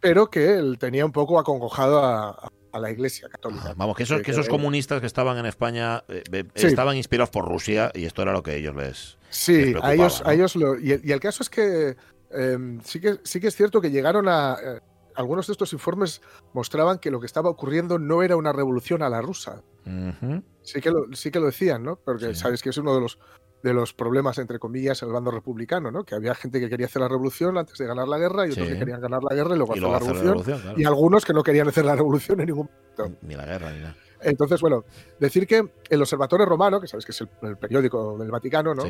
Speaker 2: pero que él tenía un poco acongojado a, la Iglesia Católica.
Speaker 1: Vamos, que esos, que, esos comunistas que estaban en España eh, eh, estaban inspirados por Rusia y esto era lo que ellos les.
Speaker 2: Sí, a ellos, a ellos lo. Y, el caso es que, em, sí que sí que es cierto que llegaron a. Algunos de estos informes mostraban que lo que estaba ocurriendo no era una revolución a la rusa. sí, que lo, sí que lo decían, ¿no? Porque sabes que es uno de los, de los problemas, entre comillas, en el bando republicano, ¿no? Que había gente que quería hacer la revolución antes de ganar la guerra y otros que querían ganar la guerra y luego, hacer, la revolución. Y algunos que no querían hacer la revolución en ningún momento.
Speaker 1: Ni la guerra, ni nada.
Speaker 2: Entonces, bueno, decir que el Observatorio Romano, que sabes que es el, periódico del Vaticano, ¿no?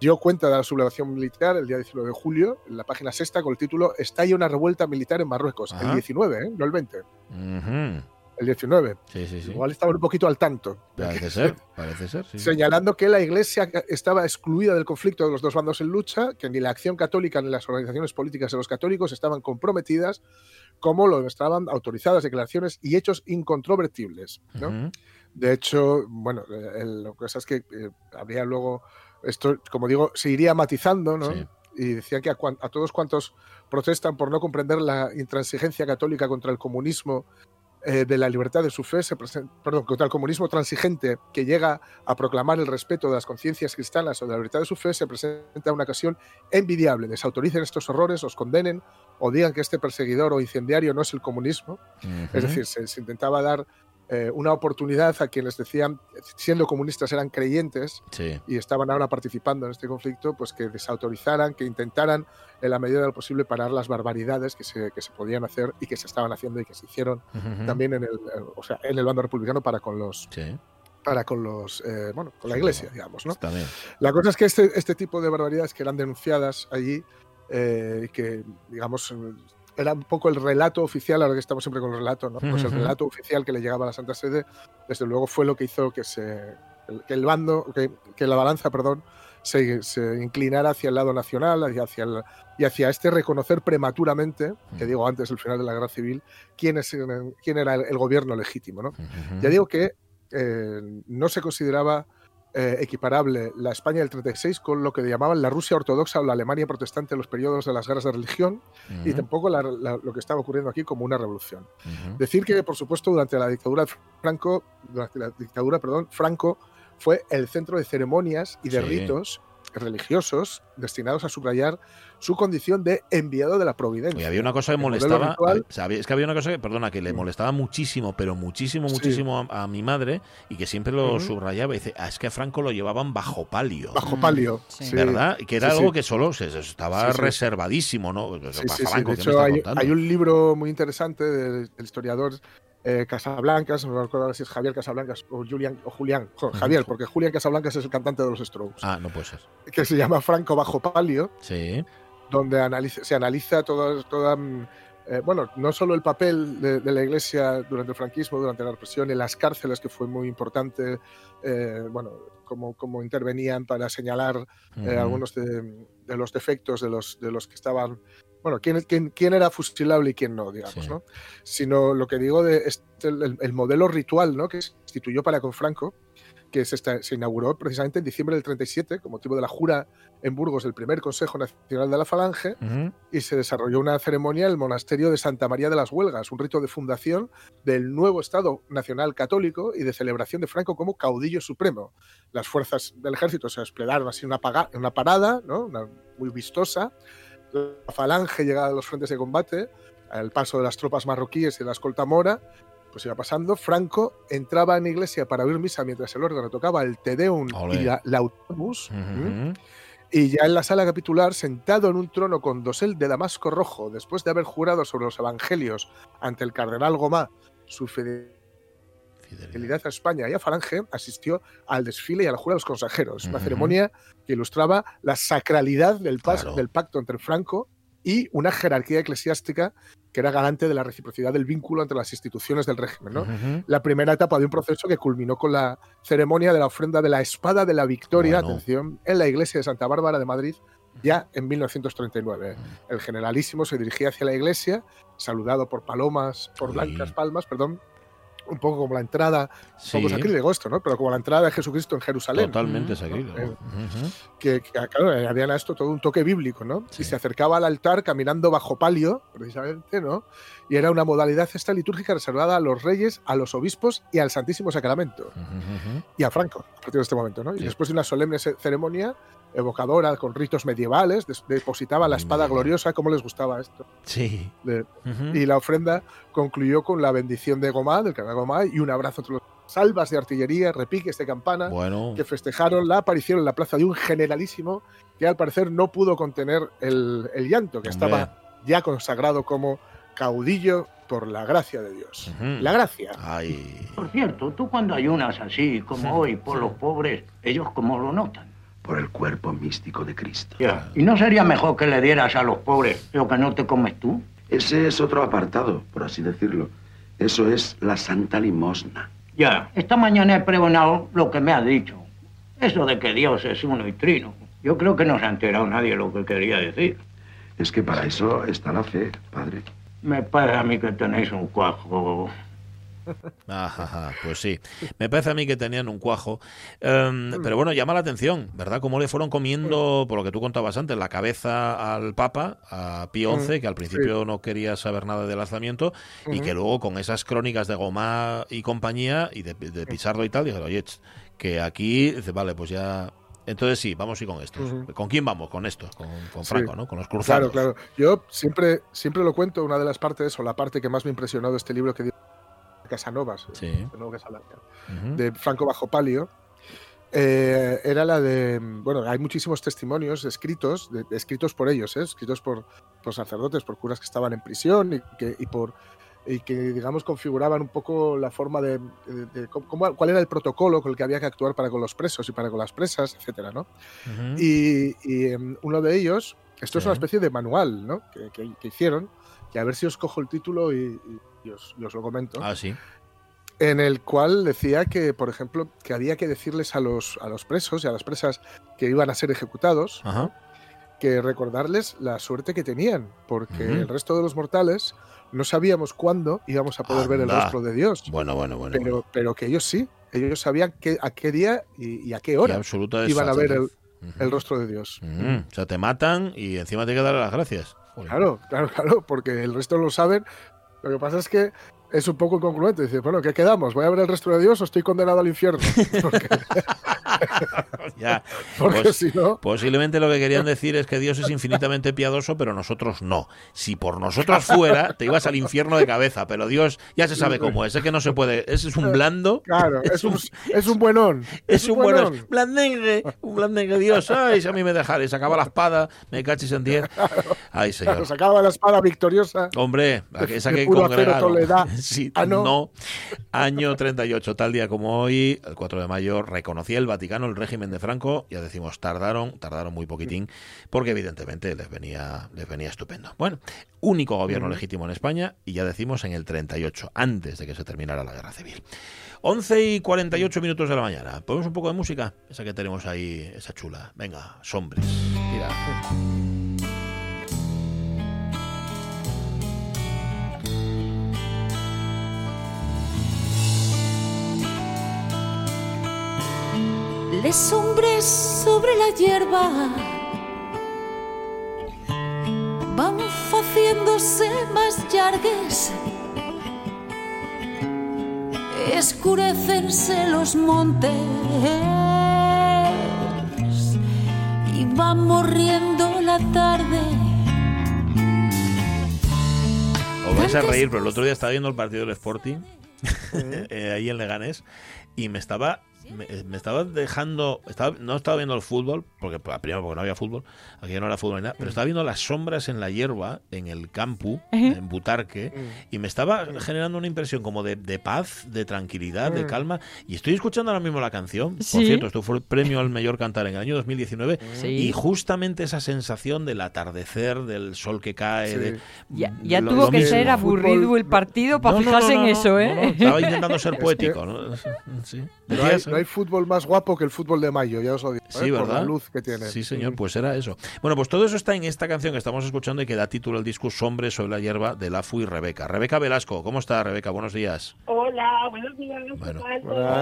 Speaker 2: Dio cuenta de la sublevación militar el día 19 de julio, en la página sexta, con el título Estalla una revuelta militar en Marruecos. El 19, ¿eh? no el 20. El 19.
Speaker 1: Sí, sí, sí.
Speaker 2: Igual estaban un poquito al tanto.
Speaker 1: Parece ser, parece ser.
Speaker 2: Señalando que la Iglesia estaba excluida del conflicto de los dos bandos en lucha, que ni la acción católica ni las organizaciones políticas de los católicos estaban comprometidas, como lo demostraban autorizadas declaraciones y hechos incontrovertibles. De hecho, bueno, lo que pasa es que eh, habría luego esto, como digo, se iría matizando, ¿no? Y decía que a, todos cuantos protestan por no comprender la intransigencia católica contra el comunismo eh, de la libertad de su fe, se perdón, contra el comunismo transigente que llega a proclamar el respeto de las conciencias cristianas o de la libertad de su fe, se presenta una ocasión envidiable. Desautoricen estos horrores, los condenen o digan que este perseguidor o incendiario no es el comunismo. Es decir, se intentaba dar eh, una oportunidad a quienes decían, siendo comunistas eran creyentes y estaban ahora participando en este conflicto, pues que desautorizaran, que intentaran en la medida de lo posible parar las barbaridades que se, que se podían hacer y que se estaban haciendo y que se hicieron también en el, o sea, en el bando republicano para con los... para con los eh, bueno con la iglesia digamos no la cosa es que este, este tipo de barbaridades que eran denunciadas allí eh, que digamos era un poco el relato oficial, ahora que estamos siempre con el relato, ¿no? Pues el relato oficial que le llegaba a la Santa Sede, desde luego fue lo que hizo que, se, que el bando, que, que la balanza, perdón, se, se, inclinara hacia el lado nacional hacia el, y hacia este reconocer prematuramente, que digo antes del final de la guerra civil, quién, es, quién era el, gobierno legítimo. ¿no? Ya digo que eh, no se consideraba eh, equiparable la España del 36 con lo que llamaban la Rusia ortodoxa o la Alemania protestante en los periodos de las guerras de religión y tampoco lo que estaba ocurriendo aquí como una revolución. Decir que, por supuesto, durante la dictadura Franco, durante la dictadura, perdón, Franco fue el centro de ceremonias y de ritos religiosos destinados a subrayar su condición de enviado de la providencia.
Speaker 1: Y había una cosa que molestaba, es que había una cosa que, perdona, que le mm. molestaba muchísimo, pero muchísimo, muchísimo a, mi madre y que siempre lo subrayaba. Y dice, ah, es que a Franco lo llevaban bajo palio.
Speaker 2: Bajo palio,
Speaker 1: ¿verdad? Que era algo que solo se, estaba reservadísimo, ¿no?
Speaker 2: de hecho, hay, un libro muy interesante del historiador eh, Casablancas, no recuerdo si es Javier Casablancas o Julian o Julián, Javier, porque Julián Casablancas es el cantante de los Strokes.
Speaker 1: Ah, no puede ser.
Speaker 2: Que se llama Franco Bajo Palio.
Speaker 1: Sí.
Speaker 2: Donde se analiza toda, toda mm, eh, bueno, no solo el papel de, la Iglesia durante el franquismo, durante la represión, en las cárceles, que fue muy importante, eh, bueno, cómo, cómo, intervenían para señalar eh, algunos de, los defectos de los, de los que estaban, bueno, quién, quién, quién era fusilable y quién no, digamos, ¿no? Sino lo que digo de este, el, el, modelo ritual, ¿no? Que se instituyó para con Franco, que se, inauguró precisamente en diciembre del 37 con motivo de la jura en Burgos del primer Consejo Nacional de la Falange y se desarrolló una ceremonia en el monasterio de Santa María de las Huelgas, un rito de fundación del nuevo Estado Nacional Católico y de celebración de Franco como caudillo supremo. Las fuerzas del ejército se desplegaron así una, una parada ¿no? muy vistosa, la Falange llegaba a los frentes de combate, al paso de las tropas marroquíes y de la escolta mora, pues iba pasando, Franco entraba en la iglesia para oír misa mientras el órgano tocaba el Te Deum y la, autobús. Y ya en la sala capitular, sentado en un trono con dosel de damasco rojo, después de haber jurado sobre los evangelios ante el cardenal Gomá su fidelidad a España y a Falange, asistió al desfile y a la jura de los consejeros, una ceremonia que ilustraba la sacralidad del, del pacto entre Franco y una jerarquía eclesiástica que era garante de la reciprocidad del vínculo entre las instituciones del régimen. ¿no? La primera etapa de un proceso que culminó con la ceremonia de la ofrenda de la Espada de la Victoria, atención, en la iglesia de Santa Bárbara de Madrid, ya en 1939. El generalísimo se dirigía hacia la iglesia, saludado por palomas, por blancas palmas, perdón, un poco como la entrada, sí. poco sacrílego esto, ¿no? Pero como la entrada de Jesucristo en Jerusalén.
Speaker 1: Totalmente sacrílego.
Speaker 2: Eh, que, claro, había esto todo un toque bíblico, ¿no? Y se acercaba al altar caminando bajo palio, precisamente, ¿no? Y era una modalidad esta litúrgica reservada a los reyes, a los obispos y al Santísimo Sacramento. Y a Franco, a partir de este momento, ¿no? Y después de una solemne ceremonia, evocadora, con ritos medievales, depositaba la espada gloriosa, como les gustaba esto.
Speaker 1: Sí.
Speaker 2: Y la ofrenda concluyó con la bendición de Gomá, del canal Gomá, y un abrazo entre los salvas de artillería, repiques de campana, que festejaron la aparición en la plaza de un generalísimo que al parecer no pudo contener el, llanto, que estaba ya consagrado como caudillo por la gracia de Dios. La gracia.
Speaker 8: Por cierto, tú cuando ayunas así como hoy por los pobres, ellos cómo lo notan
Speaker 7: por el cuerpo místico de Cristo.
Speaker 8: ¿Y no sería mejor que le dieras a los pobres lo que no te comes tú?
Speaker 7: Ese es otro apartado, por así decirlo. Eso es la Santa Limosna.
Speaker 8: Ya, esta mañana he pregonado lo que me ha dicho. Eso de que Dios es uno y trino. Yo creo que no se ha enterado nadie lo que quería decir.
Speaker 7: Es que para eso está la fe, padre.
Speaker 8: Me parece a mí que tenéis un cuajo
Speaker 1: Ajá, pues sí. Me parece a mí que tenían un cuajo. Em, pero bueno, llama la atención, ¿verdad? Cómo le fueron comiendo, por lo que tú contabas antes, la cabeza al Papa, a Pío XI, que al principio no quería saber nada del lanzamiento, y que luego con esas crónicas de Gomá y compañía, y de, de Pizarro y tal, dijeron, oye, que aquí, dice, vale, pues ya entonces sí, vamos a ir con esto. ¿Con quién vamos? Con esto, con, Franco, ¿no? Con los cruzados.
Speaker 2: Claro, claro. Yo siempre, siempre lo cuento, una de las partes, o la parte que más me ha impresionado de este libro que Casanovas, de Franco Bajo Palio, eh, era la de. Bueno, hay muchísimos testimonios escritos, escritos por ellos, ¿eh? escritos por, sacerdotes, por curas que estaban en prisión y que, por y que digamos configuraban un poco la forma de, cuál era el protocolo con el que había que actuar para con los presos y para con las presas, etcétera, ¿no? Y, em, uno de ellos, esto es una especie de manual, ¿no? Que, hicieron, que a ver si os cojo el título y y os, lo comento.
Speaker 1: Ah, sí.
Speaker 2: En el cual decía que, por ejemplo, que había que decirles a los, a los presos y a las presas que iban a ser ejecutados que recordarles la suerte que tenían, porque el resto de los mortales no sabíamos cuándo íbamos a poder ver el rostro de Dios.
Speaker 1: Bueno, bueno, bueno.
Speaker 2: Pero, pero que ellos sí, ellos sabían que, a qué día y, a qué hora iban a ver el, rostro de Dios.
Speaker 1: O sea, te matan y encima te hay que dar las gracias.
Speaker 2: Claro, claro, claro, porque el resto lo saben, lo que pasa es que es un poco incongruente. Dice, bueno, ¿qué quedamos? ¿Voy a ver el resto de Dios o estoy condenado al infierno?
Speaker 1: ya. Porque si no... Posiblemente lo que querían decir es que Dios es infinitamente piadoso, pero nosotros no. Si por nosotros fuera, te ibas al infierno de cabeza, pero Dios ya se sabe cómo es. Es que no se puede. Ese es un blando.
Speaker 2: Claro, es, un, es un buenón.
Speaker 1: Es, un, buenón. Blandengue, un blandengue. Dios, ay, si a mí me dejara. Sacaba la espada, me cachis en diez. Ay, señor.
Speaker 2: sacaba la espada victoriosa.
Speaker 1: Hombre, esa que congregaron. Sí, ah, no. no. Año 38, tal día como hoy, el 4 de mayo, reconocía el Vaticano el régimen de Franco, ya decimos, tardaron, tardaron muy poquitín, porque evidentemente les venía, les venía estupendo. Bueno, único gobierno legítimo en España, y ya decimos en el 38, antes de que se terminara la guerra civil. 11 y 48 minutos de la mañana. ¿Ponemos un poco de música? Esa que tenemos ahí, esa chula. Venga, sombres. Mira.
Speaker 9: Les hombres sobre la hierba. Van haciéndose más largues. Escurecense los montes. Y va morriendo la tarde.
Speaker 1: Os vais a reír, pero el otro día estaba viendo el partido del Sporting, eh, ahí en Leganés, y me estaba me, estaba dejando, estaba, no estaba viendo el fútbol, porque primero porque no había fútbol, aquí no era fútbol ni nada, pero estaba viendo las sombras en la hierba, en el campo, en Butarque, y me estaba generando una impresión como de, paz, de tranquilidad, de calma, y estoy escuchando ahora mismo la canción, por cierto, esto fue el premio al mayor cantar en el año 2019, y justamente esa sensación del atardecer, del sol que cae, de,
Speaker 3: ya, tuvo que ser aburrido el partido para fijarse en eso, ¿eh?
Speaker 1: estaba intentando ser poético, ¿no?
Speaker 2: Sí hay fútbol más guapo que el fútbol de mayo, ya os lo digo.
Speaker 1: Sí, ¿eh? ¿verdad?
Speaker 2: la luz que tiene.
Speaker 1: Sí, señor, pues era eso. Bueno, pues todo eso está en esta canción que estamos escuchando y que da título al disco Sombre sobre la hierba de Lafu y Rebeca. Rebeca Velasco, ¿cómo está Rebeca? Buenos días.
Speaker 10: Hola, buenos días. Bueno,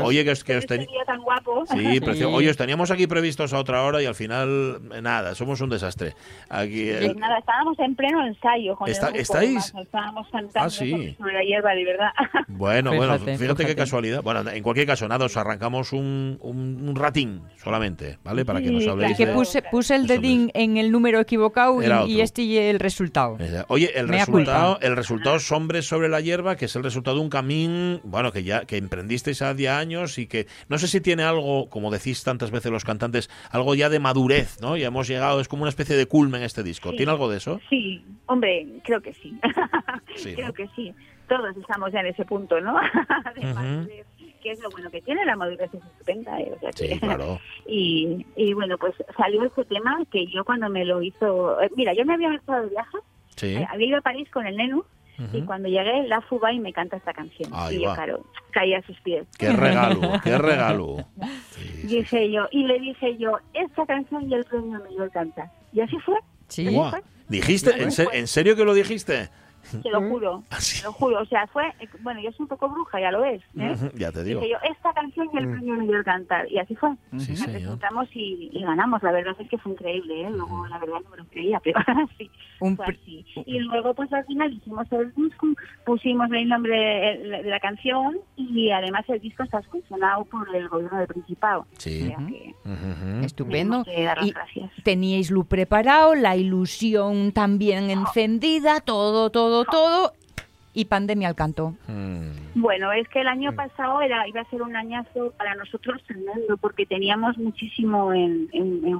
Speaker 1: oye, que, que os tan guapo. Sí. Oye, os teníamos aquí previstos a otra hora y al final eh, nada, somos un desastre. Aquí
Speaker 10: pues nada, estábamos en pleno ensayo con
Speaker 1: ¿Estáis?
Speaker 10: Estábamos cantando ah, sobre la hierba, de verdad.
Speaker 1: Bueno, bueno, fíjate, qué casualidad. Bueno, en cualquier caso, nada, os arrancamos un, un, ratín solamente, ¿vale? Para que nos habléis
Speaker 3: que puse, puse el dedín en el número equivocado y, este y el resultado.
Speaker 1: Oye, el resultado, el resultado es Hombres sobre la hierba, que es el resultado de un camino, bueno, que ya que emprendisteis hace años y que no sé si tiene algo, como decís tantas veces los cantantes, algo ya de madurez, ¿no? Ya hemos llegado, es como una especie de culmen este disco. ¿Tiene algo de eso?
Speaker 10: Sí, hombre, creo que sí. creo que sí. Todos estamos ya en ese punto, ¿no? de que es lo bueno que tiene, la madurez es estupenda. ¿eh?
Speaker 1: sí, claro.
Speaker 10: y, y bueno, pues salió ese tema que yo cuando me lo hizo... Eh, mira, yo me había marchado de viaje, eh, había ido a París con el Nenu, y cuando llegué, la fuba y me canta esta canción. y yo, claro, caí a sus pies.
Speaker 1: ¡Qué regalo! ¡Qué regalo!
Speaker 10: dije yo, y le dije yo, esta canción y el premio me lo canta. Y así fue.
Speaker 3: Sí.
Speaker 1: ¿Dijiste? ¿En, serio que lo dijiste?
Speaker 10: Te lo juro, ah, te lo juro. O sea, fue, bueno, yo soy un poco bruja, ya lo ves. ¿eh?
Speaker 1: ya te digo.
Speaker 10: Dije yo, esta canción y el mm. premio me dio cantar. Y así fue.
Speaker 1: Sí, Nos
Speaker 10: presentamos y, y, ganamos. La verdad es que fue increíble, ¿eh? Luego, la verdad, no me lo creía, pero sí. Un fue así. Y luego, pues al final hicimos el disco, pusimos el nombre de la canción y además el disco está funcionado por el gobierno del Principado.
Speaker 1: Sí.
Speaker 3: Estupendo. Y teníais lo preparado, la ilusión también encendida, todo, todo todo, y pandemia al canto.
Speaker 10: Hmm. Bueno, es que el año pasado era, iba a ser un añazo para nosotros porque teníamos muchísimo en,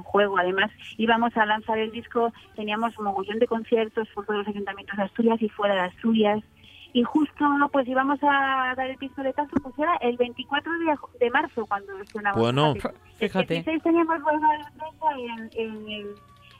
Speaker 10: juego. Además, íbamos a lanzar el disco, teníamos un mogollón de conciertos por todos los ayuntamientos de Asturias y fuera de Asturias. Y justo pues íbamos a dar el pistoletazo, pues era el 24 de, marzo cuando estrenamos.
Speaker 1: Bueno,
Speaker 10: fíjate. El 16 teníamos en, en el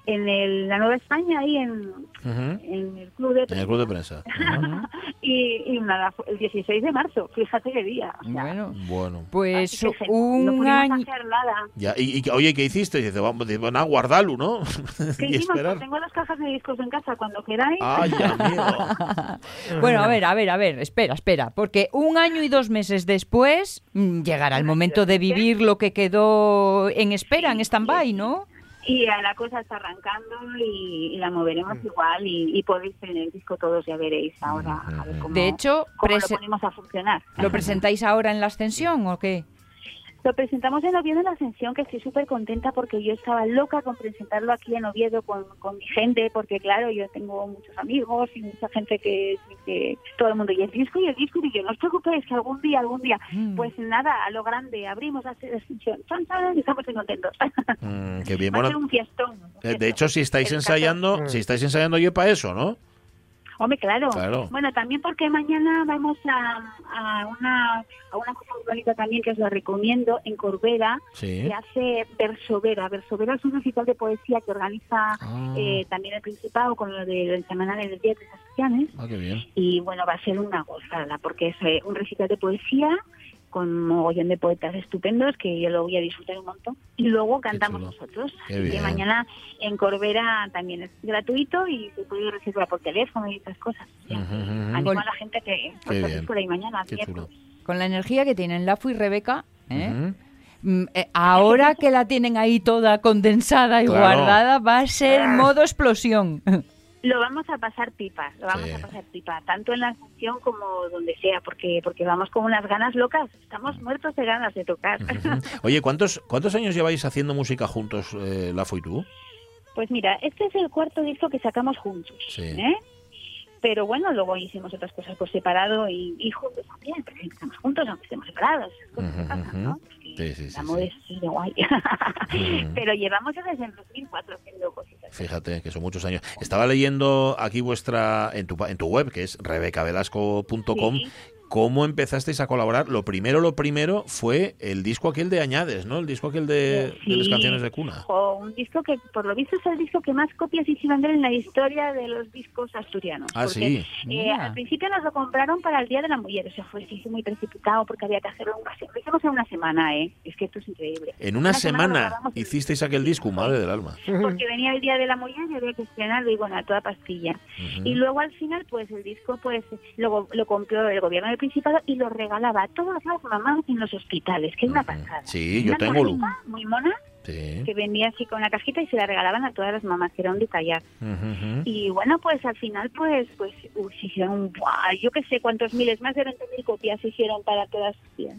Speaker 10: en el, la Nueva España, ahí en, en el Club de Prensa.
Speaker 1: En el Club de Prensa.
Speaker 10: y, y, nada, el 16 de marzo, fíjate qué día.
Speaker 3: bueno,
Speaker 1: bueno,
Speaker 3: pues un no año.
Speaker 10: hacer nada.
Speaker 1: Ya, y, oye, ¿qué hiciste? dice, vamos, van a guardarlo, ¿no?
Speaker 10: ¿Qué y hicimos? Pues tengo las cajas de discos en casa cuando queráis.
Speaker 1: Ay, amigo.
Speaker 3: bueno, a ver, a ver, a ver, espera, espera, porque un año y dos meses después mm, llegará el momento de vivir lo que quedó en espera, en stand-by, ¿no?
Speaker 10: Y la cosa está arrancando y, la moveremos mm. igual y, podéis tener el disco todos, ya veréis ahora a ver cómo,
Speaker 3: de hecho,
Speaker 10: lo ponemos a funcionar.
Speaker 3: ¿Lo presentáis ahora en la ascensión o qué?
Speaker 10: Lo presentamos en Oviedo en la Ascensión, que estoy súper contenta porque yo estaba loca con presentarlo aquí en Oviedo con, mi gente, porque claro, yo tengo muchos amigos y mucha gente que, todo el mundo, y el disco y el disco, y yo, no os preocupéis, que algún día, algún día, mm. pues nada, a lo grande, abrimos la Ascensión, y estamos muy contentos.
Speaker 1: Mm, qué bien,
Speaker 10: Va a ser un fiestón.
Speaker 1: Eh, de hecho, si estáis ensayando, si estáis ensayando yo para eso, ¿no?
Speaker 10: Hombre, claro. Bueno, también porque mañana vamos a, a, una, a una cosa muy bonita también que os la recomiendo en Corbera, que hace Versovera. Versovera es un recital de poesía que organiza ah. eh, también el Principado con lo del semanal del Día de Asociaciones.
Speaker 1: Ah, qué bien.
Speaker 10: Y bueno, va a ser una gozada porque es eh, un recital de poesía con un mogollón de poetas estupendos que yo lo voy a disfrutar un montón. Y luego cantamos nosotros. Que mañana en Corbera también es gratuito y se puede reservar por teléfono y estas cosas. Animo a la gente que pues, por ahí mañana.
Speaker 3: Con la energía que tienen Lafu y Rebeca, ¿eh? Mm, eh, ahora que la tienen ahí toda condensada y guardada, va a ser modo explosión.
Speaker 10: Lo vamos a pasar pipa, lo vamos a pasar pipa, tanto en la sesión como donde sea, porque porque vamos con unas ganas locas, estamos muertos de ganas de tocar.
Speaker 1: Oye, ¿cuántos cuántos años lleváis haciendo música juntos, eh, Lafo y tú?
Speaker 10: Pues mira, este es el cuarto disco que sacamos juntos, ¿eh? Pero bueno, luego hicimos otras cosas por separado y, juntos también, porque estamos juntos aunque estemos separados. ¿no? Sí, sí, sí, es de guay. Pero llevamos desde el 2004 haciendo cositas.
Speaker 1: Fíjate que son muchos años. Estaba leyendo aquí vuestra en tu, en tu web, que es rebecavelasco.com, ¿Cómo empezasteis a colaborar? Lo primero, lo primero fue el disco aquel de Añades, ¿no? El disco aquel de, las canciones de cuna.
Speaker 10: O un disco que, por lo visto, es el disco que más copias hizo vender en la historia de los discos asturianos.
Speaker 1: Ah, sí.
Speaker 10: Eh, al principio nos lo compraron para el Día de la Mujer, o sea, fue muy precipitado porque había que hacerlo en una semana. Lo hicimos en una semana, ¿eh? Es que esto es increíble.
Speaker 1: En una, semana, hicisteis aquel disco, madre del alma.
Speaker 10: Porque venía el Día de la Mujer y había que estrenarlo y, bueno, a toda pastilla. Y luego, al final, pues, el disco, pues, luego lo compró el gobierno de Principado y lo regalaba a todas las mamás en los hospitales, que es una pasada.
Speaker 1: Sí, yo tengo...
Speaker 10: Muy mona que venía así con la cajita y se la regalaban a todas las mamás, que era un detallar. Y bueno, pues al final, pues, pues se hicieron, yo qué sé cuántos miles, más de 20.000 copias se hicieron para todas sus tías.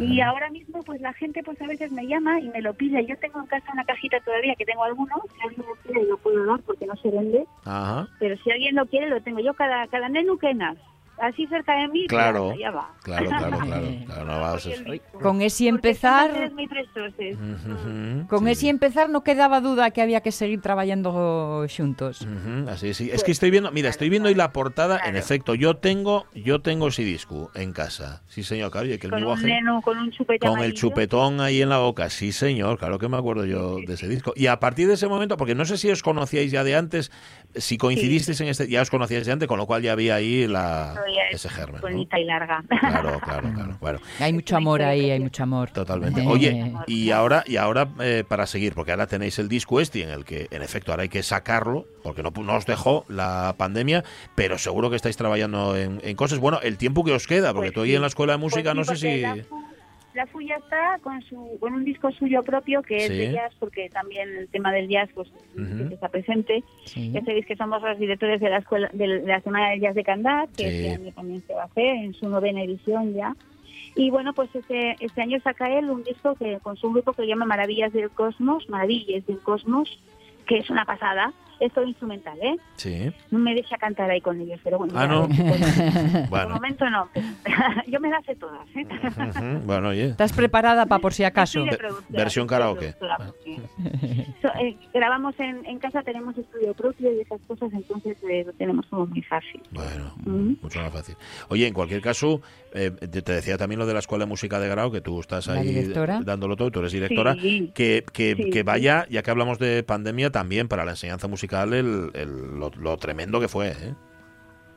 Speaker 10: Y ahora mismo, pues la gente, pues a veces me llama y me lo pide. Yo tengo en casa una cajita todavía, que tengo algunos, si alguien lo quiere, lo puedo dar porque no se vende. Pero si alguien lo quiere, lo tengo yo cada, cada nenu que nace así cerca de mí,
Speaker 1: claro,
Speaker 10: ya va.
Speaker 1: Claro, claro, claro. claro
Speaker 3: con ese empezar, con ese empezar no quedaba duda que había que seguir trabajando juntos.
Speaker 1: así sí. Es que estoy viendo, mira, estoy viendo ahí la portada. En efecto, yo tengo, yo tengo ese disco en casa. Sí, señor, claro. que el
Speaker 10: con, un con, un chupetón
Speaker 1: con el chupetón ahí en la boca. Sí, señor. Claro que me acuerdo yo de ese disco. Y a partir de ese momento, porque no sé si os conocíais ya de antes, si coincidisteis en este, ya os conocíais de antes, con lo cual ya había ahí la ese germen.
Speaker 10: Bonita y larga.
Speaker 1: Claro, claro, claro. Bueno.
Speaker 3: Hay mucho amor ahí, hay mucho amor.
Speaker 1: Totalmente. Oye, y ahora, y ahora eh, para seguir, porque ahora tenéis el disco este en el que, en efecto, ahora hay que sacarlo, porque no, no os dejó la pandemia, pero seguro que estáis trabajando en, cosas. Bueno, el tiempo que os queda, porque pues tú ahí en la escuela de música,
Speaker 10: pues
Speaker 1: no sé si
Speaker 10: la Fuya está con su con un disco suyo propio que es de jazz porque también el tema del jazz pues está presente. Ya sabéis que somos los directores de la escuela de la semana del jazz de Candá que este año también se va a hacer en su novena edición ya. Y bueno pues este este año saca él un disco que con su grupo que se llama Maravillas del Cosmos Maravillas del Cosmos que es una pasada es todo instrumental, ¿eh?
Speaker 1: Sí.
Speaker 10: No me deja cantar ahí con ellos, pero bueno.
Speaker 1: Ah, no.
Speaker 10: bueno. De momento no. Yo me las sé todas, ¿eh?
Speaker 1: Bueno, oye.
Speaker 3: ¿Estás preparada para por si acaso?
Speaker 1: Versión karaoke.
Speaker 10: Eh, grabamos en, en, casa, tenemos estudio propio y esas cosas, entonces eh, lo tenemos como muy fácil.
Speaker 1: Bueno, mucho más fácil. Oye, en cualquier caso, eh, te decía también lo de la Escuela de Música de Grau, que tú estás ahí dándolo todo, tú eres directora, que, que, que vaya, ya que hablamos de pandemia, también para la enseñanza musical el, lo, tremendo que fue. ¿eh?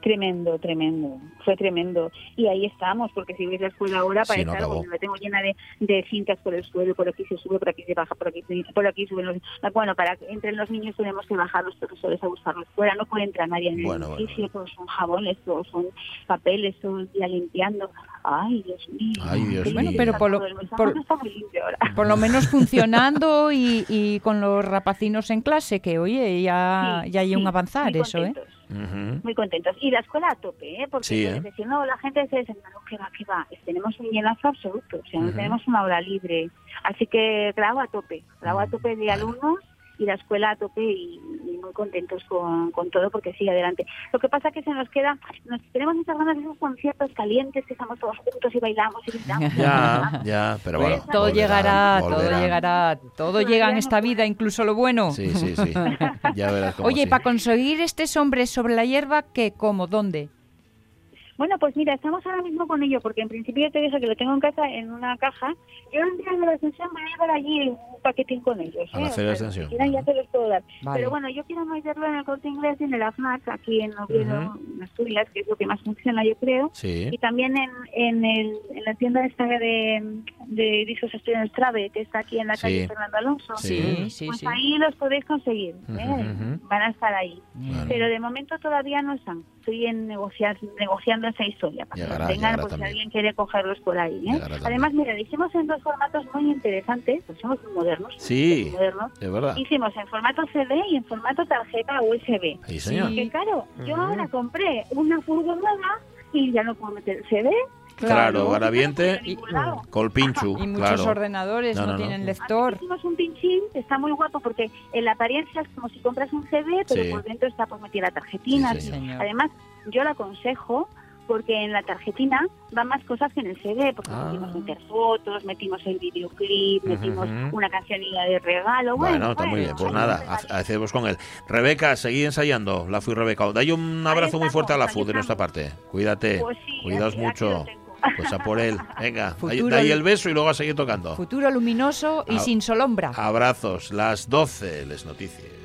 Speaker 10: Tremendo, tremendo, fue tremendo. Y ahí estamos, porque si veis la escuela ahora, para estar, la tengo llena de, de, cintas por el suelo, por aquí se sube, por aquí se baja, por aquí, por aquí suben los... Bueno, para que entre los niños tenemos que bajar los profesores a buscarlos fuera, no puede entrar nadie en el edificio, todos son jabones, todos son papeles, todo el día limpiando. Ay, Dios mío.
Speaker 1: Ay, Dios
Speaker 3: bueno, pero por lo, por, lo menos funcionando y, y, con los rapacinos en clase, que oye, ya, ya hay un avanzar eso, ¿eh?
Speaker 10: Muy contentos. Y la escuela a tope, ¿eh? Porque sí, ¿eh? no, la gente se dice, no, que va, que va. Tenemos un llenazo absoluto, o sea, no tenemos una hora libre. Así que grabo a tope, grabo a tope de alumnos y la escuela a tope y, muy contentos con, con, todo porque sigue adelante. Lo que pasa que se nos queda, nos tenemos muchas ganas de esos conciertos calientes que estamos todos juntos y bailamos y gritamos.
Speaker 1: Ya, ya, pero bueno.
Speaker 3: todo llegará, todo llegará, todo llega en esta vida, incluso lo bueno.
Speaker 1: Sí, sí, sí. Ya verás cómo
Speaker 3: Oye, para conseguir este hombre sobre la hierba, ¿qué, cómo, dónde?
Speaker 10: Bueno, pues mira, estamos ahora mismo con ello, porque en principio te dije que lo tengo en casa en una caja. Yo en la extensión voy a llevar allí un paquetín con ellos.
Speaker 1: A la
Speaker 10: ¿eh?
Speaker 1: extensión.
Speaker 10: Si ya te los puedo dar. Pero bueno, yo quiero meterlo en el corte inglés y en el AFNAC, aquí en Oviedo, en Asturias, que es lo que más funciona, yo creo.
Speaker 1: Sí.
Speaker 10: Y también en, en, el, en la tienda esta de, de discos Estudios Trave, que está aquí en la calle Fernando Alonso.
Speaker 3: Sí, sí,
Speaker 10: Pues ahí los podéis conseguir. ¿eh? Van a estar ahí. Pero de momento todavía no están. Estoy en negociar, negociando esa historia para que tengan, pues si alguien quiere cogerlos por ahí. ¿eh? Además, mira, hicimos en dos formatos muy interesantes, pues somos muy modernos.
Speaker 1: Sí,
Speaker 10: modernos.
Speaker 1: es verdad.
Speaker 10: Hicimos en formato CD y en formato tarjeta USB.
Speaker 1: Sí, señor.
Speaker 10: Porque claro, yo ahora compré una furgonada y ya no puedo meter CD,
Speaker 1: Claro, Garaviente y Colpinchu.
Speaker 3: Y muchos ordenadores no, tienen lector.
Speaker 10: Hicimos un pinchín que está muy guapo porque en la apariencia es como si compras un CD, pero por dentro está por meter la tarjetina. Además, yo le aconsejo porque en la tarjetina van más cosas que en el CD, porque ah. metimos meter fotos, metimos el videoclip, metimos una cancionilla de regalo.
Speaker 1: Bueno, está muy bien, pues nada, hacemos con él. Rebeca, seguí ensayando, la fui Rebeca. Dale un abrazo muy fuerte a la FU de nuestra parte. Cuídate,
Speaker 10: pues
Speaker 1: cuidaos mucho. Pues a por él. Venga, de ahí el beso y luego a seguir tocando.
Speaker 3: Futuro luminoso y sin solombra.
Speaker 1: Abrazos, las 12, les noticias.